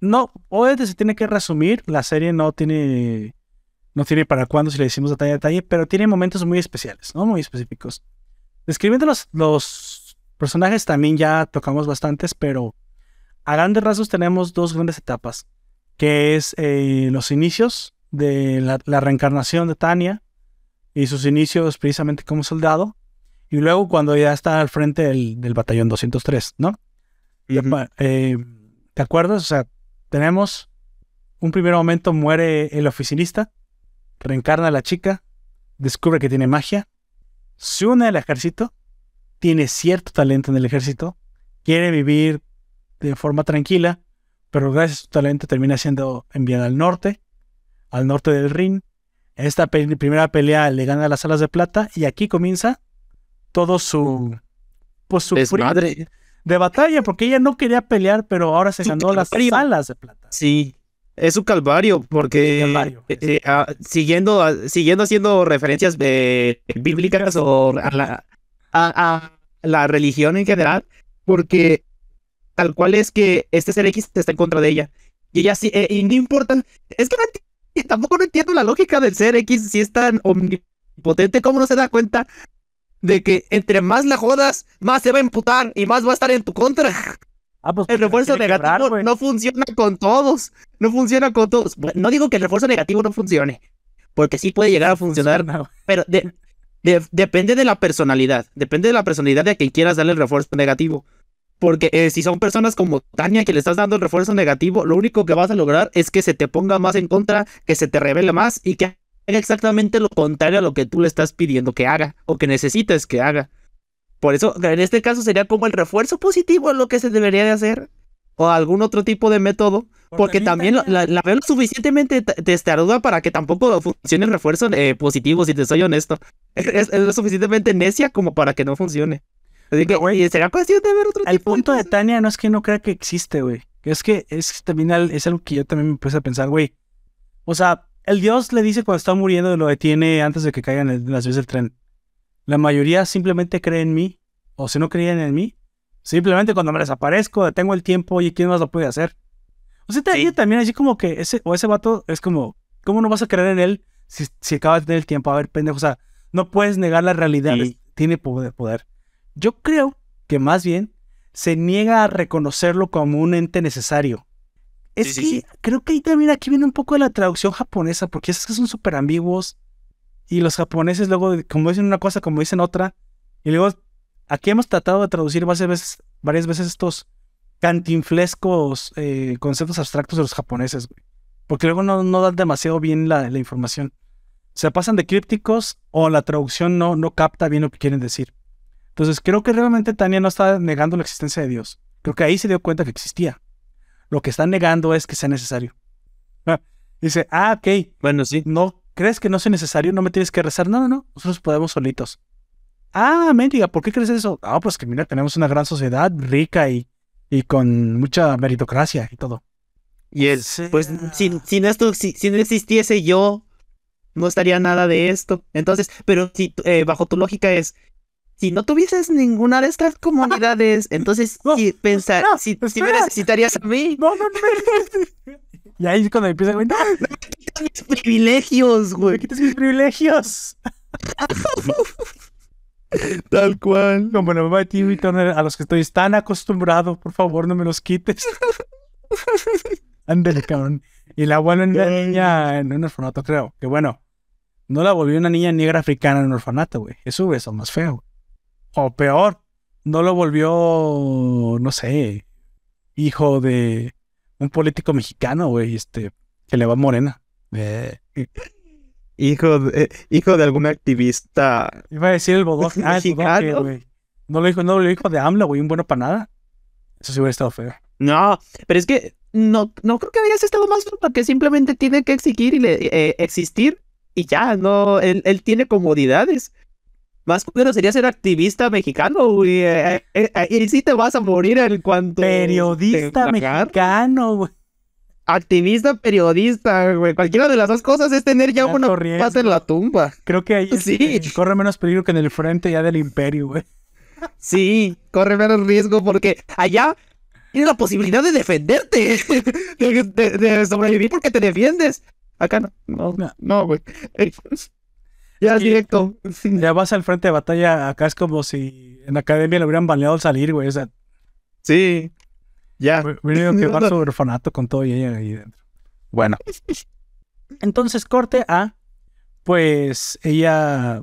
No, obviamente se tiene que resumir, la serie no tiene, no tiene para cuándo si le decimos detalle a detalle, pero tiene momentos muy especiales, ¿no? Muy específicos. Describiendo los, los personajes también ya tocamos bastantes, pero a grandes rasgos tenemos dos grandes etapas, que es eh, los inicios de la, la reencarnación de Tania y sus inicios precisamente como soldado, y luego cuando ya está al frente del, del batallón 203, ¿no? Eh, ¿Te acuerdas? O sea, tenemos un primer momento muere el oficinista, reencarna a la chica, descubre que tiene magia, se une al ejército, tiene cierto talento en el ejército, quiere vivir de forma tranquila, pero gracias a su talento termina siendo enviada al norte, al norte del Rin. En esta pe- primera pelea le gana las alas de plata y aquí comienza todo su pues su Desmadre. de batalla, porque ella no quería pelear, pero ahora se ganó las alas de plata. Sí. Es su calvario, porque Calvario, eh, eh, ah, siguiendo, ah, siguiendo haciendo referencias eh, bíblicas o a la, a, a la religión en general, porque tal cual es que este ser X está en contra de ella. Y ella sí, eh, y no importa. Es que no tampoco no entiendo la lógica del ser X si es tan omnipotente, ¿cómo no se da cuenta de que entre más la jodas, más se va a emputar y más va a estar en tu contra? Ah, pues El porque refuerzo quebrar, negativo no funciona con todos. No funciona con todos. Bueno, No digo que el refuerzo negativo no funcione, porque sí puede llegar a funcionar, pero de- de- depende de la personalidad. Depende de la personalidad de a quien quieras darle el refuerzo negativo. Porque eh, si son personas como Tania que le estás dando el refuerzo negativo, lo único que vas a lograr es que se te ponga más en contra, que se te revele más y que haga exactamente lo contrario a lo que tú le estás pidiendo que haga o que necesites que haga. Por eso, en este caso sería como el refuerzo positivo lo que se debería de hacer. O algún otro tipo de método. Porque también la, la- la veo lo suficientemente testaruda para que tampoco funcione el refuerzo eh, positivo, si te soy honesto. Es, es lo suficientemente necia como para que no funcione. Así que, güey, será cuestión de ver otro El tipo de punto de cosas. Tania no es que no crea que existe, güey. Es que es también es algo que yo también me puse a pensar, güey. O sea, el dios le dice cuando está muriendo lo detiene antes de que caigan las vías del tren. La mayoría simplemente cree en mí. O si no creían en mí, simplemente cuando me desaparezco, detengo el tiempo y quién más lo puede hacer. O sea, ella también así como que ese, o ese vato es como, ¿cómo no vas a creer en él si, si acaba de tener el tiempo? A ver, pendejo, o sea, no puedes negar la realidad, Sí. es- tiene poder, poder. Yo creo que más bien se niega a reconocerlo como un ente necesario. Es Sí, sí, que sí. creo que ahí también aquí viene un poco de la traducción japonesa, porque es que son súper ambiguos y los japoneses luego, como dicen una cosa, como dicen otra, y luego aquí hemos tratado de traducir varias veces, varias veces estos cantinflescos eh, conceptos abstractos de los japoneses, güey. Porque luego no, no dan demasiado bien la, la información. Se pasan de crípticos o la traducción no, no capta bien lo que quieren decir. Entonces creo que realmente Tania no está negando la existencia de Dios. Creo que ahí se dio cuenta que existía. Lo que está negando es que sea necesario. Ah, Dice, ah, ok, Bueno, sí. no, ¿crees que no sea necesario? No me tienes que rezar. No, no, no, nosotros podemos solitos. Ah, mendiga, ¿por qué crees eso? Ah, pues que mira, tenemos una gran sociedad rica y, y con mucha meritocracia y todo. Y él, sea- pues, sin, sin esto, si, si no existiese yo, no estaría nada de esto. Entonces, pero si eh, bajo tu lógica es, si no tuvieses ninguna de estas comunidades, entonces No, si pensar, no, si, si me necesitarías a mí, No, no, no. y ahí es cuando empieza, güey, no, mis privilegios, me güey. quites mis privilegios. Tal cual. Como la mamá de Timmy Turner, a los que estoy tan acostumbrado, por favor, no me los quites. Ándale, cabrón. Y la vuelven una Ay. niña en un orfanato, creo. Que bueno, no la volvió una niña negra africana en un orfanato, güey. Eso es más feo. güey. O peor, no lo volvió, no sé, hijo de un político mexicano, güey, este, que le va morena. Eh, Hijo de, eh, hijo de algún activista. Iba a decir el bodoque. Ah, el bodoque, Mexicano. güey. No lo dijo, no lo dijo de AMLO, güey, un bueno para nada. Eso sí hubiera estado feo. No, pero es que no, no creo que hayas estado más fruta que simplemente tiene que exigir y le- eh, existir y ya, no, él, él tiene comodidades. Más culero sería ser activista mexicano, güey. eh, eh, eh, y sí te vas a morir en cuanto. Periodista mexicano, güey. Activista, periodista, güey. Cualquiera de las dos cosas es tener ya Alto una riesgo. paz en la tumba. Creo que ahí Sí. corre menos peligro que en el frente ya del imperio, güey. Sí, corre menos riesgo porque allá tienes la posibilidad de defenderte, de, de- de sobrevivir porque te defiendes. Acá no, no, No. no, güey. Ya es directo. Ya vas al frente de batalla, acá es como si en la academia le hubieran baneado al salir, güey. O sea, Sí, ya. Hubiera a quemar su orfanato con todo y ella ahí dentro. Bueno. Entonces, corte A, pues ella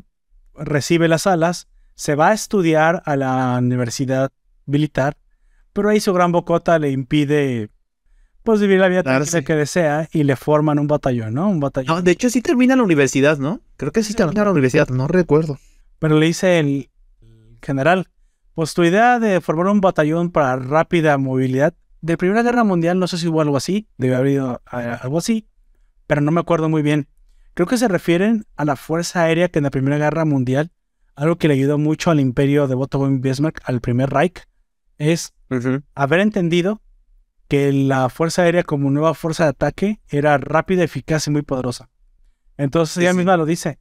recibe las alas, se va a estudiar a la universidad militar, pero ahí su gran bocota le impide, pues, vivir la vida Darse. que desea y le forman un batallón, ¿no? Un batallón. No, de hecho sí termina la universidad, ¿no? Creo que sí termina la universidad, no recuerdo. Pero le dice el general, pues tu idea de formar un batallón para rápida movilidad de Primera Guerra Mundial, no sé si hubo algo así, debe haber habido eh, algo así, pero no me acuerdo muy bien. Creo que se refieren a la Fuerza Aérea que en la Primera Guerra Mundial, algo que le ayudó mucho al imperio de Otto von Bismarck, al primer Reich, es haber entendido que la Fuerza Aérea como nueva fuerza de ataque era rápida, eficaz y muy poderosa. Entonces Sí, ella sí. misma lo dice.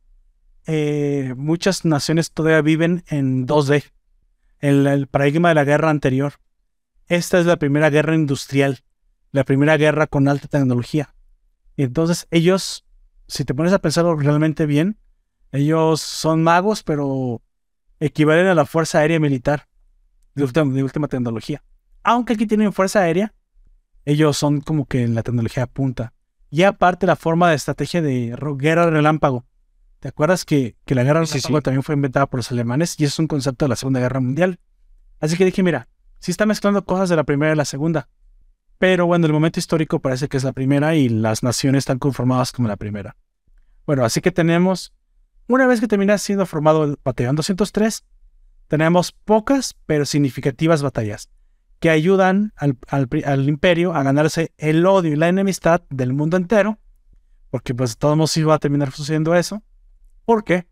eh, muchas naciones todavía viven en 2D, en el paradigma de la guerra anterior. esta es la primera guerra industrial, la primera guerra con alta tecnología. Y entonces ellos, si te pones a pensarlo realmente bien, ellos son magos, pero equivalen a la Fuerza Aérea Militar de última, de última tecnología. Aunque aquí tienen Fuerza Aérea, ellos son como que en la tecnología punta. Y aparte la forma de estrategia de guerra relámpago. ¿Te acuerdas que, que la guerra Sí, relámpago sí. también fue inventada por los alemanes y es un concepto de la Segunda Guerra Mundial? Así que dije, mira, sí está mezclando cosas de la primera y la segunda. Pero bueno, el momento histórico parece que es la primera y las naciones están conformadas como la primera. Bueno, así que tenemos, una vez que termina siendo formado el batallón 203, tenemos pocas pero significativas batallas que ayudan al, al al imperio a ganarse el odio y la enemistad del mundo entero, porque pues de todos modos iba a terminar sucediendo eso. ¿Por qué?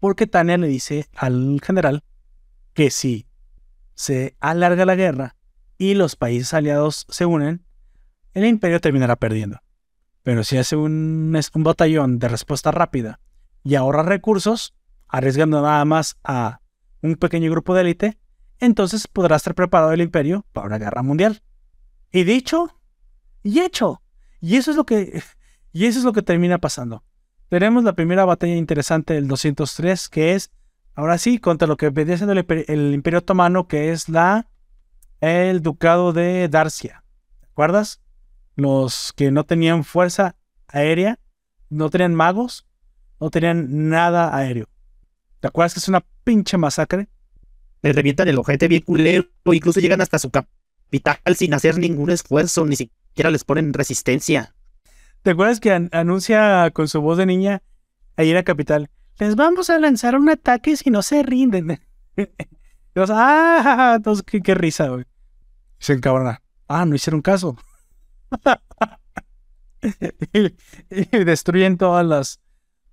Porque Tania le dice al general que si se alarga la guerra y los países aliados se unen, el imperio terminará perdiendo. Pero si hace un, un batallón de respuesta rápida y ahorra recursos, arriesgando nada más a un pequeño grupo de élite, entonces podrá estar preparado el imperio para una guerra mundial. Y dicho y hecho. Y eso es lo que y eso es lo que termina pasando. Tenemos la primera batalla interesante del 203 que es ahora sí contra lo que vendría siendo el, el imperio otomano que es la el ducado de Darcia. ¿Te acuerdas? Los que no tenían fuerza aérea, no tenían magos, no tenían nada aéreo. ¿Te acuerdas que es una pinche masacre? Le revientan el ojete bien culero. Incluso llegan hasta su capital sin hacer ningún esfuerzo. Ni siquiera les ponen resistencia. ¿Te acuerdas que an- anuncia con su voz de niña ahí en la capital? Les vamos a lanzar un ataque si no se rinden. Todos, ah, entonces, qué, risa, güey. Se encabrona. Ah, no hicieron caso. y, destruyen todas las,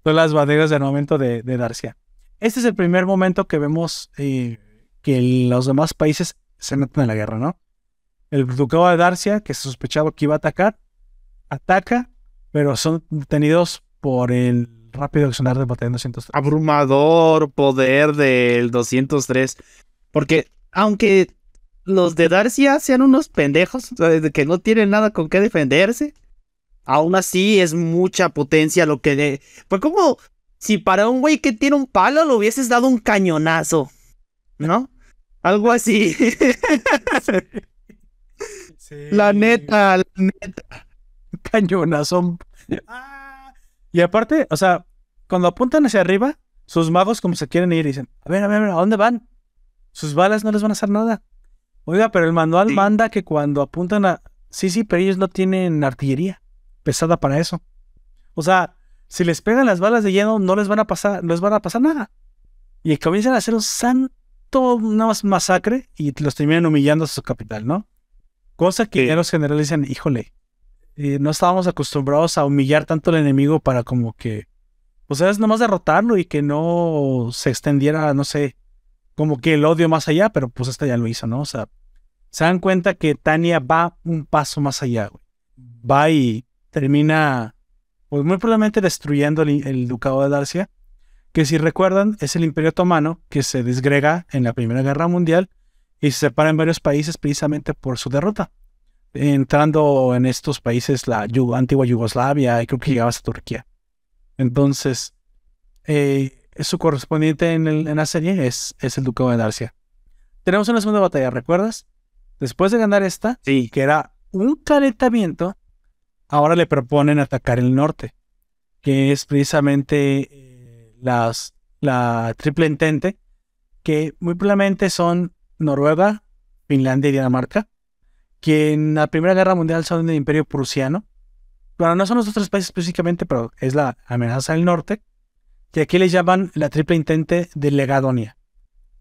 todas las momento de, de Darcia. Este es el primer momento que vemos eh, que los demás países se meten en la guerra, ¿no? El ducado de Darcia, que se sospechaba que iba a atacar, ataca, pero son detenidos por el rápido accionar del batallón 203. Abrumador poder del 203. Porque aunque los de Darcia sean unos pendejos, que no tienen nada con qué defenderse, aún así es mucha potencia lo que... de- Fue como si para un güey que tiene un palo le hubieses dado un cañonazo, ¿no? Algo así. la neta, la neta. Cañonazo. Ah. Y aparte, o sea, cuando apuntan hacia arriba, sus magos como se quieren ir, dicen, a ver, a ver, ¿a dónde van? Sus balas no les van a hacer nada. Oiga, pero el manual Sí. manda que cuando apuntan a... Sí, sí, pero ellos no tienen artillería pesada para eso. O sea, si les pegan las balas de hielo, no les van a pasar, no les van a pasar nada. Y comienzan a hacer un santo una mas- masacre y los terminan humillando a su capital, ¿no? Cosa que Sí. ya los generales dicen, híjole, eh, no estábamos acostumbrados a humillar tanto al enemigo para como que, pues es nomás derrotarlo y que no se extendiera, no sé, como que el odio más allá, pero pues esta ya lo hizo, ¿no? O sea, se dan cuenta que Tania va un paso más allá, güey. Va y termina, pues muy probablemente destruyendo el, el ducado de Darcia, que si recuerdan es el imperio otomano que se desgrega en la Primera Guerra Mundial y se separa en varios países precisamente por su derrota entrando en estos países, la antigua Yugoslavia, y creo que llegaba hasta Turquía. Entonces, eh, su correspondiente en, el- en la serie es, es el Ducado de Darcia. Tenemos una segunda batalla, ¿recuerdas? Después de ganar esta, Sí. que era un calentamiento, ahora le proponen atacar el norte, que es precisamente eh, las, la triple entente, que muy probablemente son Noruega, Finlandia y Dinamarca, que en la Primera Guerra Mundial son del Imperio Prusiano. Bueno, no son los otros países específicamente, pero es la amenaza del norte, que aquí le llaman la triple intente de Legadonia.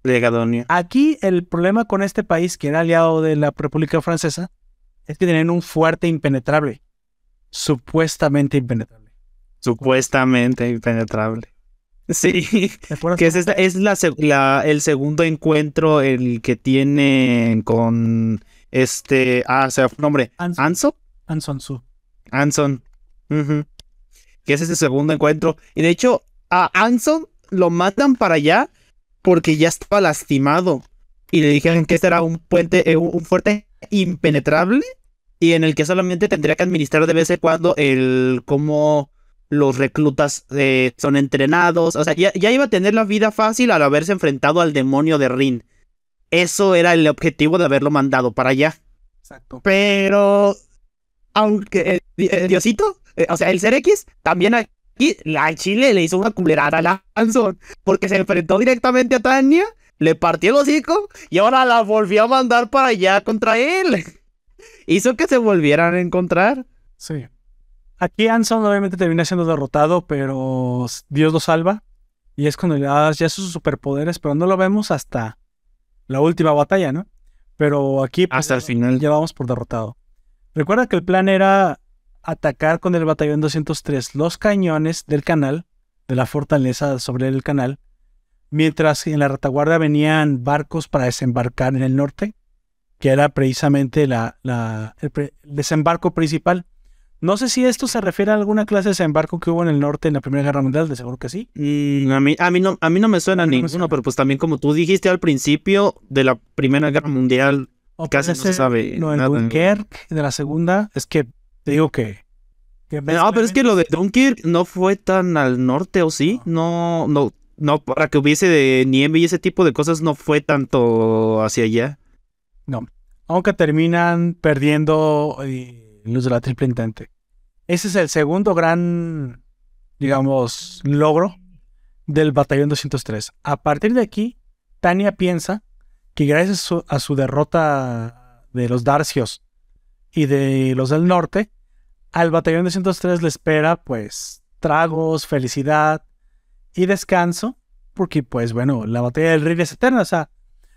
Legadonia. Aquí el problema con este país, que era aliado de la República Francesa, es que tenían un fuerte impenetrable. Supuestamente impenetrable. Supuestamente impenetrable. Sí. Que es, esta- es la, el segundo encuentro el que tienen con este. Ah, se me fue el nombre. Ans- ¿Anso? Anson Su. Anson. Ujú. Que es ese segundo encuentro. Y de hecho, a Anson lo matan para allá porque ya estaba lastimado. y le dijeron que este era un puente, eh, un fuerte impenetrable y en el que solamente tendría que administrar de vez en cuando el cómo los reclutas eh, son entrenados. O sea, ya, ya, iba a tener la vida fácil al haberse enfrentado al demonio de Rin. Eso era el objetivo de haberlo mandado para allá. Exacto. Pero, aunque el, Diosito, eh, o sea, el Ser X, también aquí, la Chile le hizo una culerada a la porque se enfrentó directamente a Tania, le partió el hocico y ahora la volvió a mandar para allá contra él. hizo que se volvieran a encontrar. Sí. Aquí Anson obviamente termina siendo derrotado, pero Dios lo salva. Y es cuando le da ya sus superpoderes, pero no lo vemos hasta la última batalla, ¿no? Pero aquí pues, hasta el final ya vamos por derrotado. Recuerda que el plan era atacar con el batallón 203 los cañones del canal, de la fortaleza sobre el canal, mientras en la retaguardia venían barcos para desembarcar en el norte, que era precisamente la, el desembarco principal. No sé si esto se refiere a alguna clase de desembarco que hubo en el norte en la Primera Guerra Mundial, de seguro que sí. Mm, a, mí, a, mí no, a mí no me suena ninguno, pero pues también como tú dijiste al principio de la Primera Guerra Mundial, casi no se sabe no, nada. Dunkirk de la Segunda, es que te digo que... no, pero es que lo de Dunkirk no fue tan al norte, ¿o sí? No, no, no, para que hubiese de nieve y ese tipo de cosas no fue tanto hacia allá. No, aunque terminan perdiendo eh, los de la triple intente. Ese es el segundo gran, digamos, logro del batallón 203. A partir de aquí, Tania piensa que gracias a su, derrota de los Darcios y de los del norte, al batallón 203 le espera pues tragos, felicidad y descanso, porque pues bueno, la batalla del Rey es eterna, o sea,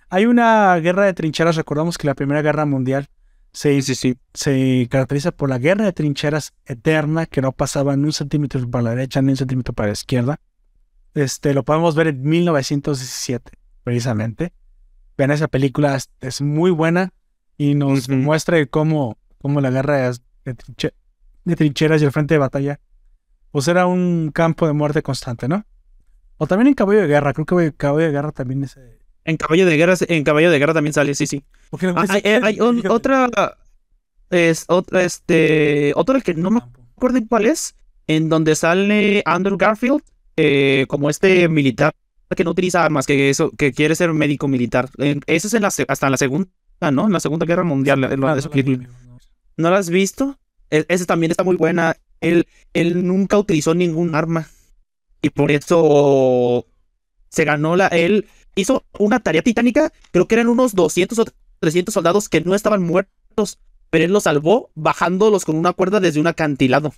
hay una guerra de trincheras, recordamos que la Primera Guerra Mundial se, se caracteriza por la guerra de trincheras eterna que no pasaba ni un centímetro para la derecha ni un centímetro para la izquierda. Este, lo podemos ver en 1917, precisamente. Vean esa película, es, muy buena y nos muestra cómo, cómo la guerra de, de, trincheras y el frente de batalla pues era un campo de muerte constante, ¿no? O también en Caballo de Guerra, creo que Caballo de Guerra también es... En Caballo de Guerra, en Caballo de Guerra también sale, sí, sí. Ah, hay, hay otra, es otra, este, otro que no me acuerdo cuál es, en donde sale Andrew Garfield eh, como este militar que no utiliza armas, que eso, que quiere ser médico militar. Eso es en la, hasta en la segunda, ¿no? En la Segunda Guerra Mundial. No, lo has visto? E, esa también está muy buena. Él, él nunca utilizó ningún arma. Y por eso se ganó la. Él hizo una tarea titánica, creo que eran unos 200 o 300 soldados que no estaban muertos, pero él los salvó bajándolos con una cuerda desde un acantilado.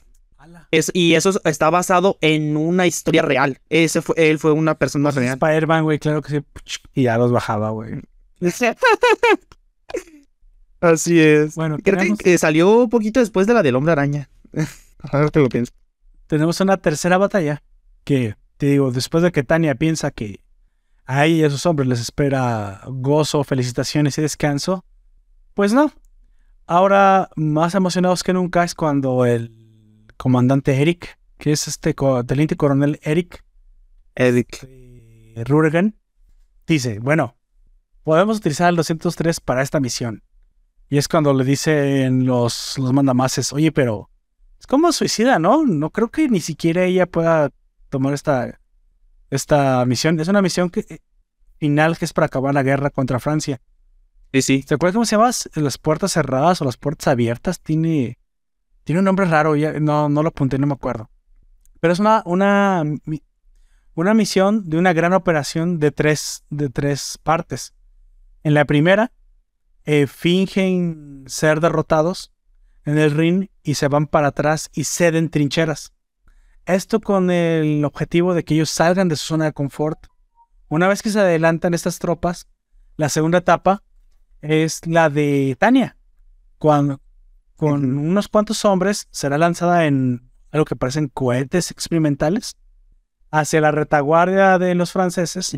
Es, y eso está basado en una historia real. Ese fue, él fue una persona real. Spider-Man, güey, claro que sí. Y ya los bajaba, güey. Así es. Bueno, creo que salió un poquito después de la del hombre araña. Ahora te lo pienso. Tenemos una tercera batalla que, te digo, después de que Tania piensa que a ella y a esos hombres les espera gozo, felicitaciones y descanso. Pues no. Ahora, más emocionados que nunca es cuando el comandante Eric, que es este teniente coronel Eric, Eric Rurgen, dice, bueno, podemos utilizar el 203 para esta misión. Y es cuando le dicen los, los mandamases, oye, pero es como suicida, ¿no? No creo que ni siquiera ella pueda tomar esta esta misión. Es una misión que, eh, final que es para acabar la guerra contra Francia. Sí, sí. ¿Te acuerdas cómo se llama? Las puertas cerradas o las puertas abiertas. Tiene, tiene un nombre raro. Ya, no, no lo apunté, no me acuerdo. Pero es una, una, una misión de una gran operación de tres, de tres partes. En la primera, eh, fingen ser derrotados en el ring y se van para atrás y ceden trincheras. Esto con el objetivo de que ellos salgan de su zona de confort. Una vez que se adelantan estas tropas, la segunda etapa es la de Tania. Cuando, con unos cuantos hombres será lanzada en algo que parecen cohetes experimentales hacia la retaguardia de los franceses.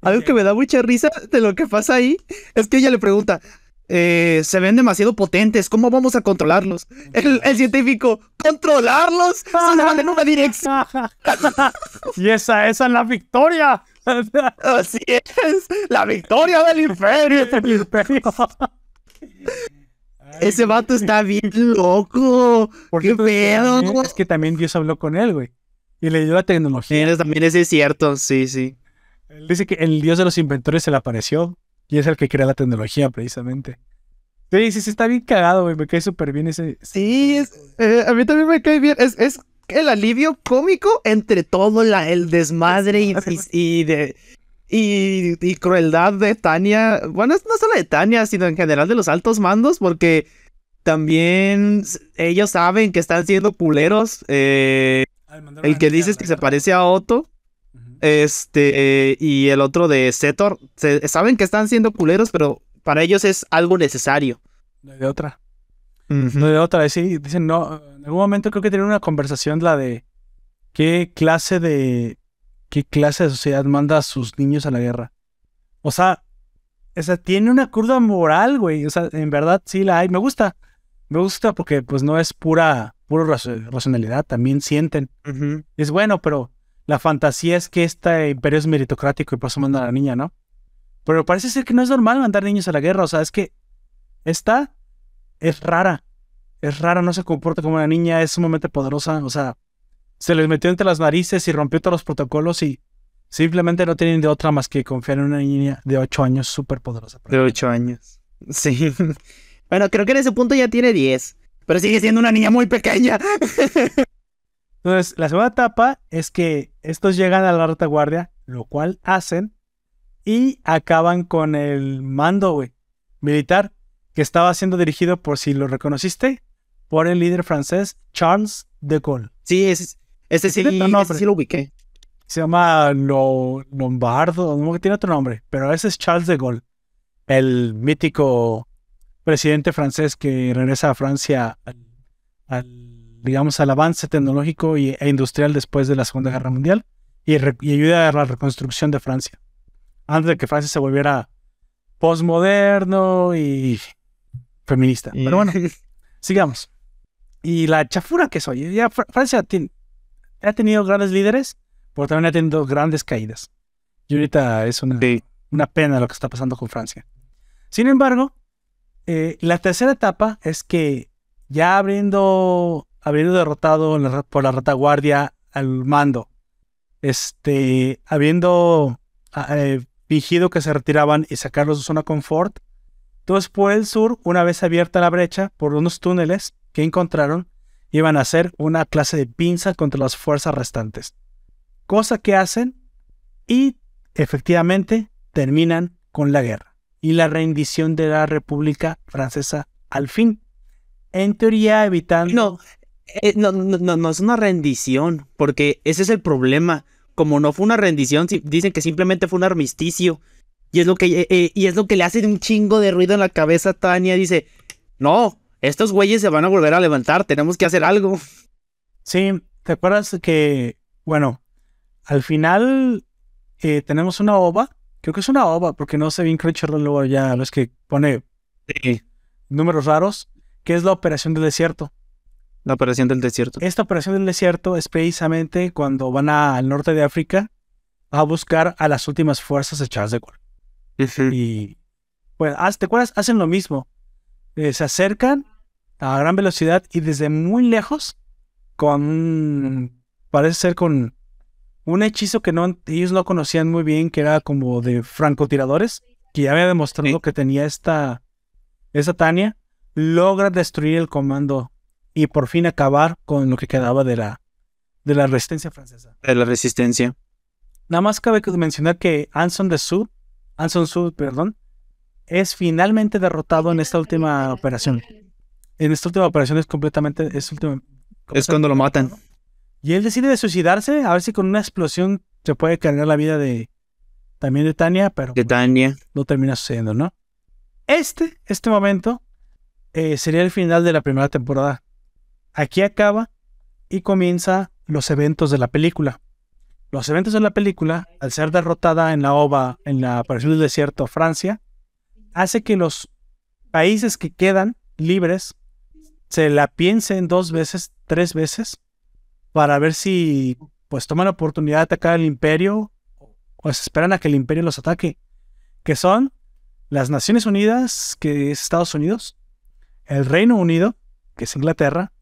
algo que me da mucha risa de lo que pasa ahí es que ella le pregunta, eh, se ven demasiado potentes. ¿Cómo vamos a controlarlos? El, el científico, ¿controlarlos? Solo van en una dirección. y esa, esa es la victoria. Así es, la victoria del imperio. Ese vato está bien loco. ¿Qué pedo? Es que también Dios habló con él, güey. Y le dio la tecnología. También ese es cierto, sí, sí. Él dice que el Dios de los inventores se le apareció. Y es el que crea la tecnología, precisamente. Sí, sí, sí, está bien cagado, güey. Me cae súper bien ese. Sí, es- eh, a mí también me cae bien. Es, es el alivio cómico entre todo la, el desmadre y, y, y de. Y, y crueldad de Tania. Bueno, no solo de Tania, sino en general de los altos mandos, porque también ellos saben que están siendo culeros. eh, el que dices que se parece a Otto. Este, y el otro de Setor, se- saben que están siendo culeros, pero para ellos es algo necesario. No hay de otra. No hay de otra. Sí, dicen, no. En algún momento creo que tienen una conversación la de qué clase de. qué clase de sociedad manda a sus niños a la guerra. O sea, o sea, tiene una curva moral, güey. O sea, en verdad sí la hay. Me gusta. Me gusta porque pues no es pura, pura raci- racionalidad. También sienten. Es bueno, pero la fantasía es que este imperio es meritocrático y por eso manda a la niña, ¿no? Pero parece ser que no es normal mandar niños a la guerra. O sea, es que esta es rara. Es rara, no se comporta como una niña, es sumamente poderosa. O sea, se les metió entre las narices y rompió todos los protocolos y simplemente no tienen de otra más que confiar en una niña de 8 años súper poderosa. De 8 años. Sí. Bueno, creo que en ese punto ya tiene 10. Pero sigue siendo una niña muy pequeña. Entonces, la segunda etapa es que estos llegan a la retaguardia, lo cual hacen, y acaban con el mando, güey, militar, que estaba siendo dirigido por, si lo reconociste, por el líder francés Charles de Gaulle. Sí, ese, ese sí, ese sí lo ubiqué. Se llama Lo- Lombardo, no tiene otro nombre, pero ese es Charles de Gaulle, el mítico presidente francés que regresa a Francia al, al, digamos, al avance tecnológico y, e industrial después de la Segunda Guerra Mundial y, y ayuda a la reconstrucción de Francia. Antes de que Francia se volviera postmoderno y feminista. Pero bueno, sigamos. Y la chafura que soy. Ya Francia tiene- ha tenido grandes líderes, pero también ha tenido grandes caídas. Y ahorita es una, Sí. una pena lo que está pasando con Francia. Sin embargo, eh, la tercera etapa es que ya habiendo, habiendo derrotado por la retaguardia al mando, este, habiendo ah, eh, fingido que se retiraban y sacarlos de zona confort, entonces por el sur, una vez abierta la brecha por unos túneles que encontraron, iban a hacer una clase de pinza contra las fuerzas restantes. Cosa que hacen y efectivamente terminan con la guerra y la rendición de la República Francesa al fin. En teoría evitando... No, eh, no, no, no, no es una rendición, porque ese es el problema. Como no fue una rendición, dicen que simplemente fue un armisticio. Y es lo que, eh, eh, y es lo que le hace un chingo de ruido en la cabeza a Tania. Dice, no, estos güeyes se van a volver a levantar, tenemos que hacer algo. Sí, ¿te acuerdas que, bueno, al final eh, tenemos una ova? Creo que es una ova, porque no sé bien Crunchyroll luego ya ves que pone números raros, que es la operación del desierto. La operación del desierto. Esta operación del desierto es precisamente cuando van a- al norte de África a buscar a las últimas fuerzas de Charles de Gaulle. Y, pues, ¿te acuerdas? Hacen lo mismo. Eh, se acercan a gran velocidad y desde muy lejos, con, parece ser con un hechizo que no, ellos no conocían muy bien, que era como de francotiradores, que ya había demostrado Sí. que tenía esta, esta Tania, logra destruir el comando y por fin acabar con lo que quedaba de la, de la resistencia francesa. De la resistencia. Nada más cabe mencionar que Anson de Sud, Anson Sud, perdón, es finalmente derrotado en esta última operación. En esta última operación es completamente, es última- Es cuando lo matan. Y él decide de suicidarse, a ver si con una explosión se puede cargar la vida de también de Tania, pero De Tania. no termina sucediendo, ¿no? Este, este momento, eh, sería el final de la primera temporada. Aquí acaba y comienza los eventos de la película. Los eventos de la película, al ser derrotada en la OVA, en la aparición del desierto, Francia, hace que los países que quedan libres se la piensen dos veces, tres veces, para ver si pues toman la oportunidad de atacar al imperio o se esperan a que el imperio los ataque, que son las Naciones Unidas, que es Estados Unidos, el Reino Unido, que es Inglaterra,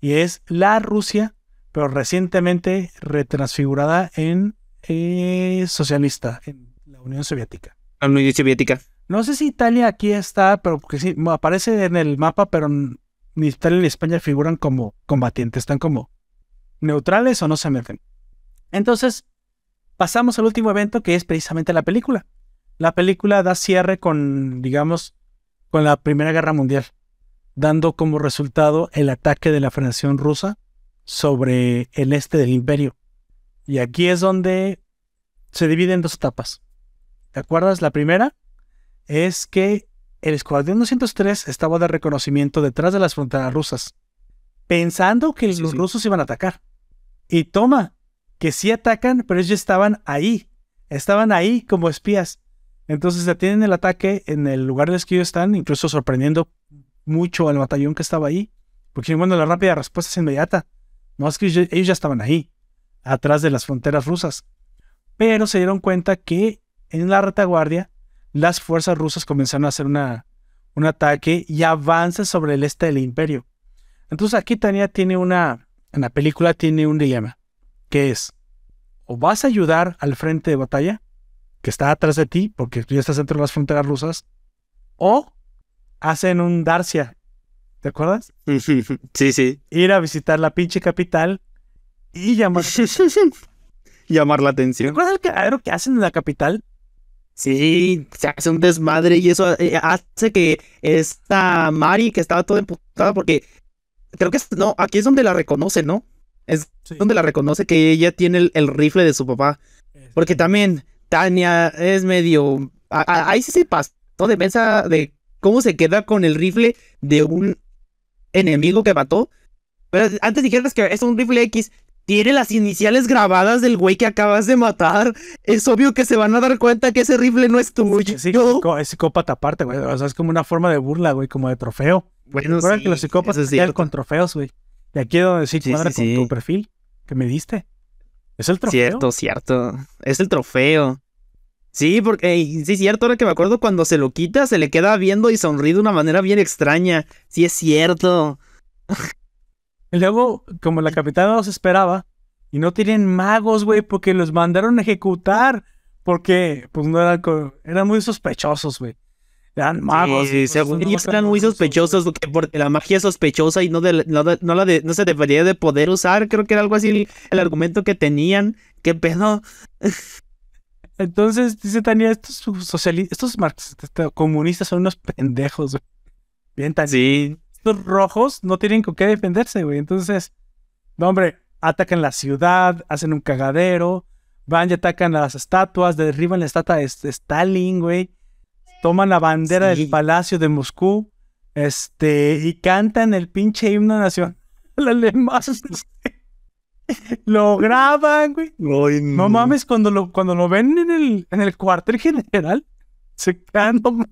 y es la Rusia, pero recientemente retransfigurada en eh, socialista, en la Unión Soviética. La Unión Soviética. No sé si Italia aquí está, pero porque sí, aparece en el mapa, pero ni Italia ni España figuran como combatientes, están como neutrales o no se meten. Entonces, pasamos al último evento que es precisamente la película. La película da cierre con, digamos, con la Primera Guerra Mundial, dando como resultado el ataque de la Federación Rusa sobre el este del imperio. Y aquí es donde se divide en dos etapas. ¿Te acuerdas? La primera es que el Escuadrón 203 estaba de reconocimiento detrás de las fronteras rusas, pensando que los rusos iban a atacar. Y toma, que sí atacan, pero ellos estaban ahí. Estaban ahí como espías. Entonces detienen el ataque en el lugar en el que ellos están, incluso sorprendiendo mucho al batallón que estaba ahí. Porque bueno, la rápida respuesta es inmediata. No es que ellos ya estaban ahí, atrás de las fronteras rusas. Pero se dieron cuenta que en la retaguardia las fuerzas rusas comenzaron a hacer una, un ataque y avanza sobre el este del imperio. Entonces aquí Tania tiene una, en la película tiene un dilema que es, o vas a ayudar al frente de batalla, que está atrás de ti, porque tú ya estás dentro de las fronteras rusas, o hacen un Darcia, ¿te acuerdas? Sí, sí. Ir a visitar la pinche capital y llamar, llamar la atención. ¿Te acuerdas el cagadero que hacen en la capital? Sí, se hace un desmadre y eso eh, hace que esta Mari, que estaba toda emputada, porque creo que no, aquí es donde la reconoce, ¿no? Es donde la reconoce que ella tiene el, rifle de su papá. Porque también Tania es medio. ahí sí se pasó de mesa de cómo se queda con el rifle de un enemigo que mató. Pero antes dijeras que es un rifle X. Tiene las iniciales grabadas del güey que acabas de matar. Es obvio que se van a dar cuenta que ese rifle no es tuyo. Sí, es psicópata aparte, güey. O sea, es como una forma de burla, güey, como de trofeo. Bueno, sí, que los psicópatas se con trofeos, güey. Y aquí es donde sí, cuadra con tu perfil que me diste. Es el trofeo. Cierto, cierto. Es el trofeo. Sí, porque sí es cierto, ahora que me acuerdo cuando se lo quita, se le queda viendo y sonríe de una manera bien extraña. Sí es cierto. Y luego, como la capitana los esperaba, y no tienen magos, güey, porque los mandaron a ejecutar. Porque, pues no eran, eran muy sospechosos, güey eran magos. Sí, según ellos eran muy sospechosos porque, la magia es sospechosa y no, de, no, la de, no se debería de poder usar. Creo que era algo así el, argumento que tenían. ¿Qué pedo? Entonces, dice Tania, estos socialistas, estos comunistas son unos pendejos, Bien, tan Sí. Estos rojos no tienen con qué defenderse, güey. Entonces, no, hombre, atacan la ciudad, hacen un cagadero, van y atacan las estatuas, derriban la estatua de Stalin, güey toman la bandera del Palacio de Moscú este, y cantan el pinche himno nacional alemán. lo graban, güey. no. mames, cuando lo, cuando lo ven en el, en el cuartel general, se quedan, no mames,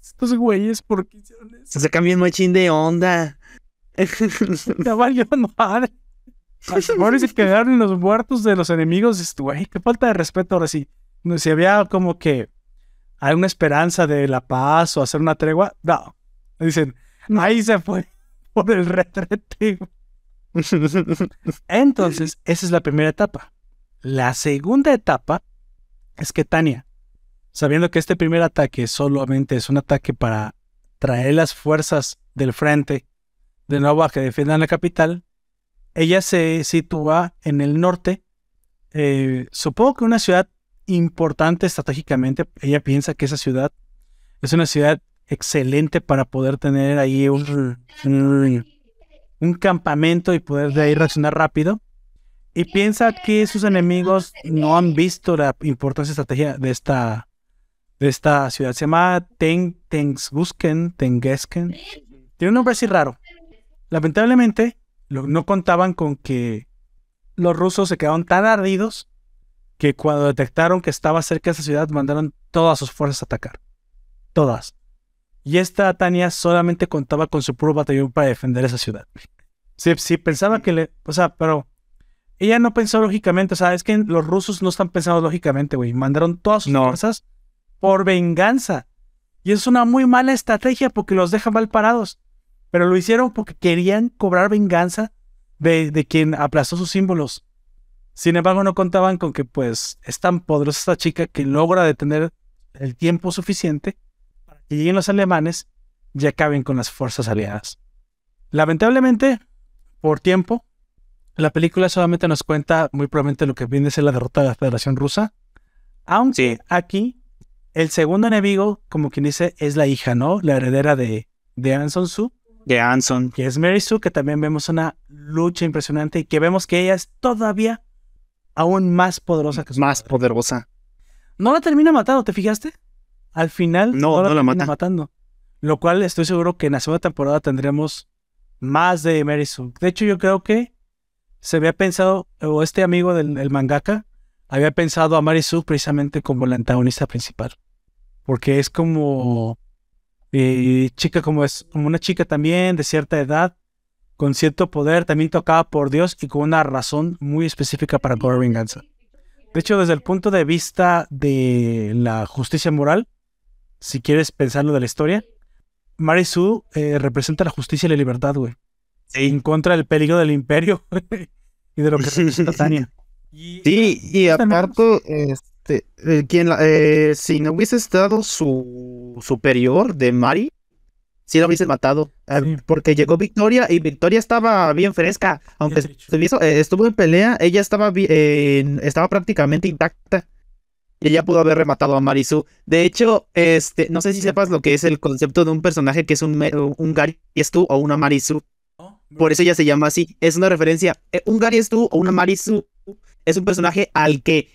estos güeyes, ¿por qué hicieron eso? Se cambian machín de onda. ya valió madre. Ahora se quedaron los muertos de los enemigos. Güey, qué falta de respeto ahora sí. Si había como que hay una esperanza de la paz o hacer una tregua. No. Dicen, ahí se fue por el retrete. Entonces, esa es la primera etapa. La segunda etapa es que Tania, sabiendo que este primer ataque solamente es un ataque para traer las fuerzas del frente de nuevo a que defiendan la capital, ella se sitúa en el norte, eh, supongo que una ciudad importante estratégicamente. Ella piensa que esa ciudad es una ciudad excelente para poder tener ahí un, un, campamento y poder de ahí reaccionar rápido. Y piensa que sus enemigos no han visto la importancia estratégica de esta, de esta ciudad. Se llama Ten, Tengsgusken, Tengesken. Tiene un nombre así raro. Lamentablemente, no contaban con que los rusos se quedaron tan ardidos que cuando detectaron que estaba cerca de esa ciudad mandaron todas sus fuerzas a atacar. Todas. Y esta Tania solamente contaba con su puro batallón para defender esa ciudad. Sí, sí, pensaba que le. O sea, pero. Ella no pensó lógicamente. O sea, es que los rusos no están pensando lógicamente, güey. Mandaron todas sus No. fuerzas por venganza. Y es una muy mala estrategia porque los deja mal parados. Pero lo hicieron porque querían cobrar venganza de, de quien aplastó sus símbolos. Sin embargo, no contaban con que, pues, es tan poderosa esta chica que logra detener el tiempo suficiente que lleguen los alemanes y acaben con las fuerzas aliadas. Lamentablemente, por tiempo, la película solamente nos cuenta muy probablemente lo que viene a ser la derrota de la Federación Rusa. Aunque aquí, el segundo enemigo, como quien dice, es la hija, ¿no? La heredera de, de Anson Su, De Anson. que es Mary Sue, que también vemos una lucha impresionante y que vemos que ella es todavía aún más poderosa que su Más padre. poderosa. No la termina matando, ¿te fijaste? Al final No, no la mata. matando. Lo cual estoy seguro que en la segunda temporada tendremos más de Mary Sue. De hecho, yo creo que se había pensado, o este amigo del el mangaka, había pensado a Mary Sue precisamente como la antagonista principal. Porque es como eh, chica, como es, como una chica también de cierta edad, con cierto poder, también tocada por Dios y con una razón muy específica para cobrar venganza. De hecho, desde el punto de vista de la justicia moral, si quieres pensarlo de la historia, Mary Sue eh, representa la justicia y la libertad, güey. En contra del peligro del imperio y de lo que representa Tania. Sí, y aparte, este, eh, quien la- eh, si no hubiese estado su superior de Mari, sí la hubiese matado. eh, Sí. Porque llegó Victoria y Victoria estaba bien fresca. Aunque Bien eh, estuvo en pelea, ella estaba, bi- eh, en- estaba prácticamente intacta. Y ella pudo haber rematado a Marisu. De hecho, este, no sé si sepas lo que es el concepto de un personaje que es un, me- un Gary Stu o una Marisu. Por eso ella se llama así. Es una referencia. eh, un Gary Stu o una Marisu es un personaje al que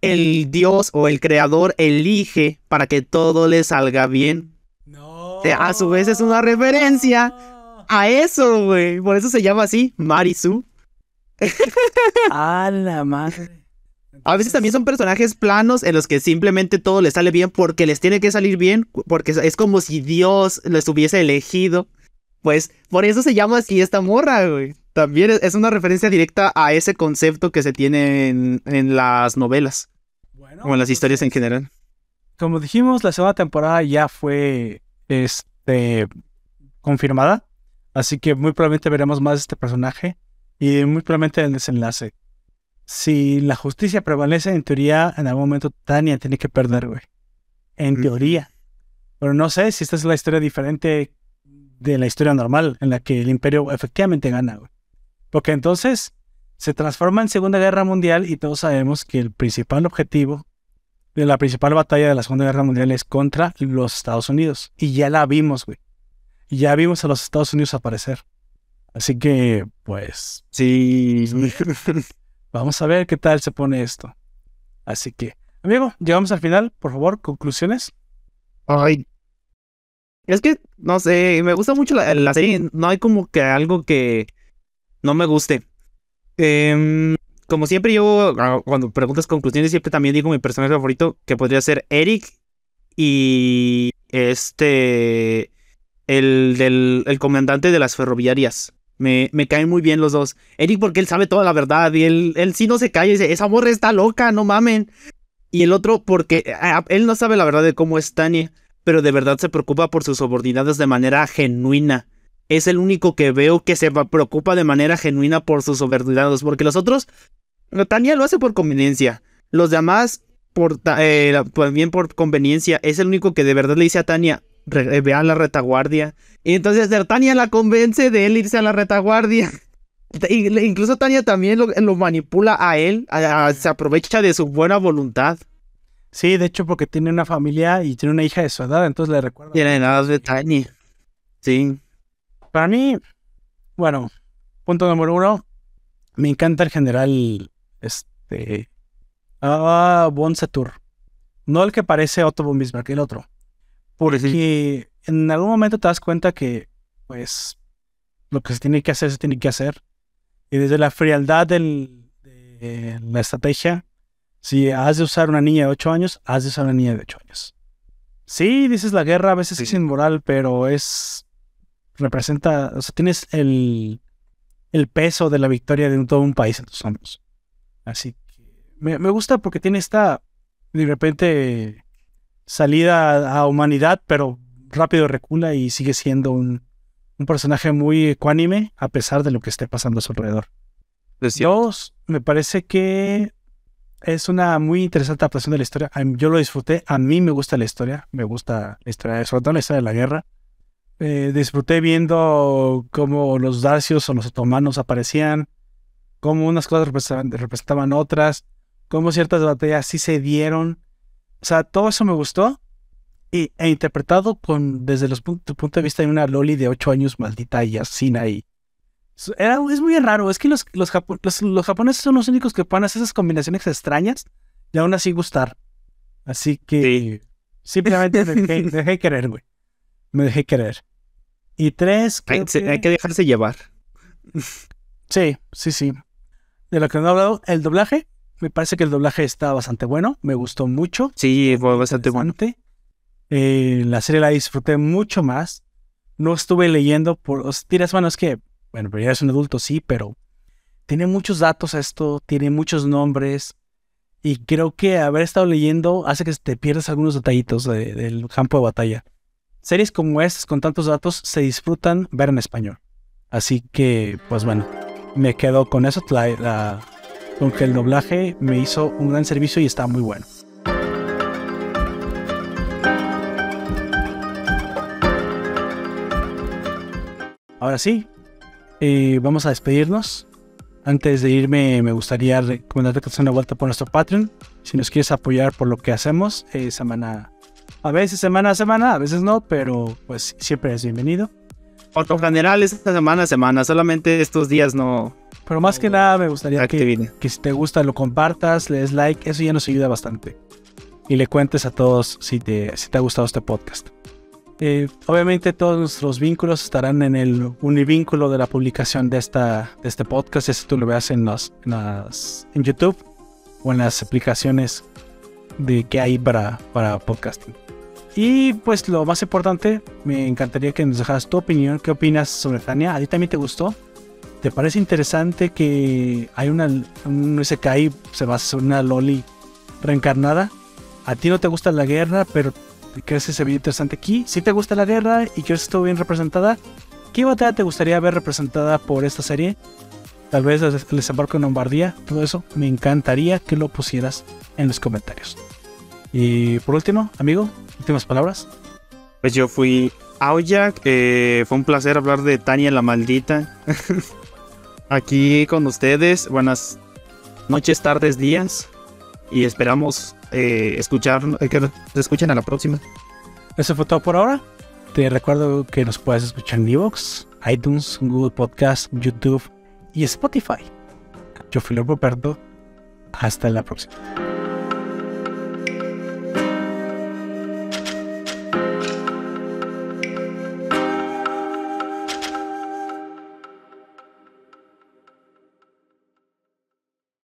el dios o el creador elige para que todo le salga bien. No. Eh, a su vez es una referencia. A eso, güey. Por eso se llama así, Marisu. A la madre. A veces también son personajes planos en los que simplemente todo les sale bien porque les tiene que salir bien, porque es- como si Dios les hubiese elegido. Pues por eso se llama así esta morra, güey. También es- una referencia directa a ese concepto que se tiene en, en las novelas Bueno, o en las historias en entonces, general. Como dijimos, la segunda temporada ya fue este, confirmada. Así que muy probablemente veremos más de este personaje y muy probablemente el desenlace. Si la justicia prevalece, en teoría, en algún momento Tania tiene que perder, güey. En teoría. Pero no sé si esta es la historia diferente de la historia normal, en la que el imperio efectivamente gana, güey. Porque entonces se transforma en Segunda Guerra Mundial y todos sabemos que el principal objetivo de la principal batalla de la Segunda Guerra Mundial es contra los Estados Unidos. Y ya la vimos, güey. Y ya vimos a los Estados Unidos aparecer. Así que, pues, Sí. vamos a ver qué tal se pone esto. Así que, amigo, llegamos al final. Por favor, conclusiones. Ay. Es que, no sé, me gusta mucho la, serie. No hay como que algo que no me guste. Em, como siempre, yo, ah, cuando preguntas conclusiones, siempre también digo mi personaje favorito, que podría ser Eric y este, el del el comandante de las ferroviarias. Me, me caen muy bien los dos. Eric porque él sabe toda la verdad y él, él sí no se calla y dice, esa morra está loca, no mamen. Y el otro porque ah, él no sabe la verdad de cómo es Tania, pero de verdad se preocupa por sus subordinados de manera genuina. Es el único que veo que se preocupa de manera genuina por sus subordinados, porque los otros, Tania lo hace por conveniencia. Los demás, por, eh, también por conveniencia, es el único que de verdad le dice a Tania, "Re- eh, ve a la retaguardia. Y entonces Tania la convence de él irse a la retaguardia. Incluso Tania también lo, lo manipula a él, a- a- se aprovecha de su buena voluntad. Sí, de hecho, porque tiene una familia y tiene una hija de su edad, entonces le recuerda. Tiene nada de Tania. Sí. Para mí, bueno, punto número uno, me encanta el general, este, ah, Von Satur. No el que parece Otto von Bismarck, el otro. Porque en algún momento te das cuenta que, pues, lo que se tiene que hacer, se tiene que hacer. Y desde la frialdad del- de la estrategia, si has de usar una niña de 8 años, has de usar una niña de 8 años. Sí, dices la guerra, a veces es inmoral, pero es. representa. O sea, tienes el. el peso de la victoria de un- todo un país en tus hombros. Así que. Me, me gusta porque tiene esta. de repente. Salida a, humanidad, pero rápido recula y sigue siendo un. un personaje muy ecuánime, a pesar de lo que esté pasando a su alrededor. Dos, me parece que es una muy interesante adaptación de la historia. Yo lo disfruté. A mí me gusta la historia. Me gusta la historia, sobre todo la historia de la guerra. Eh, disfruté viendo cómo los dacios o los otomanos aparecían, cómo unas cosas representaban, representaban otras, cómo ciertas batallas sí se dieron. O sea, todo eso me gustó. Y, e interpretado con, desde los tu punto de vista de una Loli de 8 años maldita y asesina y es- Era, es muy raro, es que los, los, japo- los- los japoneses son los únicos que pueden hacer esas combinaciones extrañas y aún así gustar. Así que simplemente me dejé, dejé querer, güey. Me dejé querer. Y tres, Hay, creo se- que- hay que dejarse llevar. sí, sí, sí. De lo que no he hablado, el doblaje. Me parece que el doblaje está bastante bueno, me gustó mucho. Sí, fue bastante bueno. Eh, la serie la disfruté mucho más. No estuve leyendo por. Dirás, bueno, es que. Bueno, pero ya eres un adulto, sí, pero. Tiene muchos datos esto, tiene muchos nombres. Y creo que haber estado leyendo hace que te pierdas algunos detallitos de- del campo de batalla. Series como estas, con tantos datos, se disfrutan ver en español. Así que, pues bueno, me quedo con eso. la- la- con que el doblaje me hizo un gran servicio y está muy bueno. Ahora sí, eh, vamos a despedirnos. Antes de irme, me gustaría recomendarte que des una vuelta por nuestro Patreon. Si nos quieres apoyar por lo que hacemos, eh, semana a veces, semana a semana, a veces no, pero pues siempre es bienvenido. Por lo general, es esta semana a semana. Solamente estos días no. Pero más que nada, me gustaría que, que si te gusta lo compartas, le des like, eso ya nos ayuda bastante. Y le cuentes a todos si te, si te ha gustado este podcast. Eh, obviamente todos nuestros vínculos estarán en el univínculo de la publicación de, esta, de este podcast. Eso tú lo veas en, los, en, las- en YouTube o en las aplicaciones de, que hay para, para podcasting. Y pues lo más importante, me encantaría que nos dejaras tu opinión. ¿Qué opinas sobre Tania? ¿A ti también te gustó? ¿Te parece interesante que hay una un Isekai se basa sobre una Loli reencarnada? A ti no te gusta la guerra, pero crees que se ve interesante aquí. Si te gusta la guerra y crees que estuvo bien representada, ¿qué batalla te gustaría ver representada por esta serie? Tal vez el desembarco en Lombardía, todo eso. Me encantaría que lo pusieras en los comentarios. Y por último, amigo, últimas palabras. Pues yo fui Aoyak. eh, fue un placer hablar de Tania la maldita. Aquí con ustedes. Buenas noches, tardes, días. Y esperamos eh, escuchar, eh, que nos escuchen a la próxima. Eso fue todo por ahora. Te recuerdo que nos puedes escuchar en Evox, iTunes, Google Podcast, YouTube y Spotify. Yo fui Roberto. Hasta la próxima.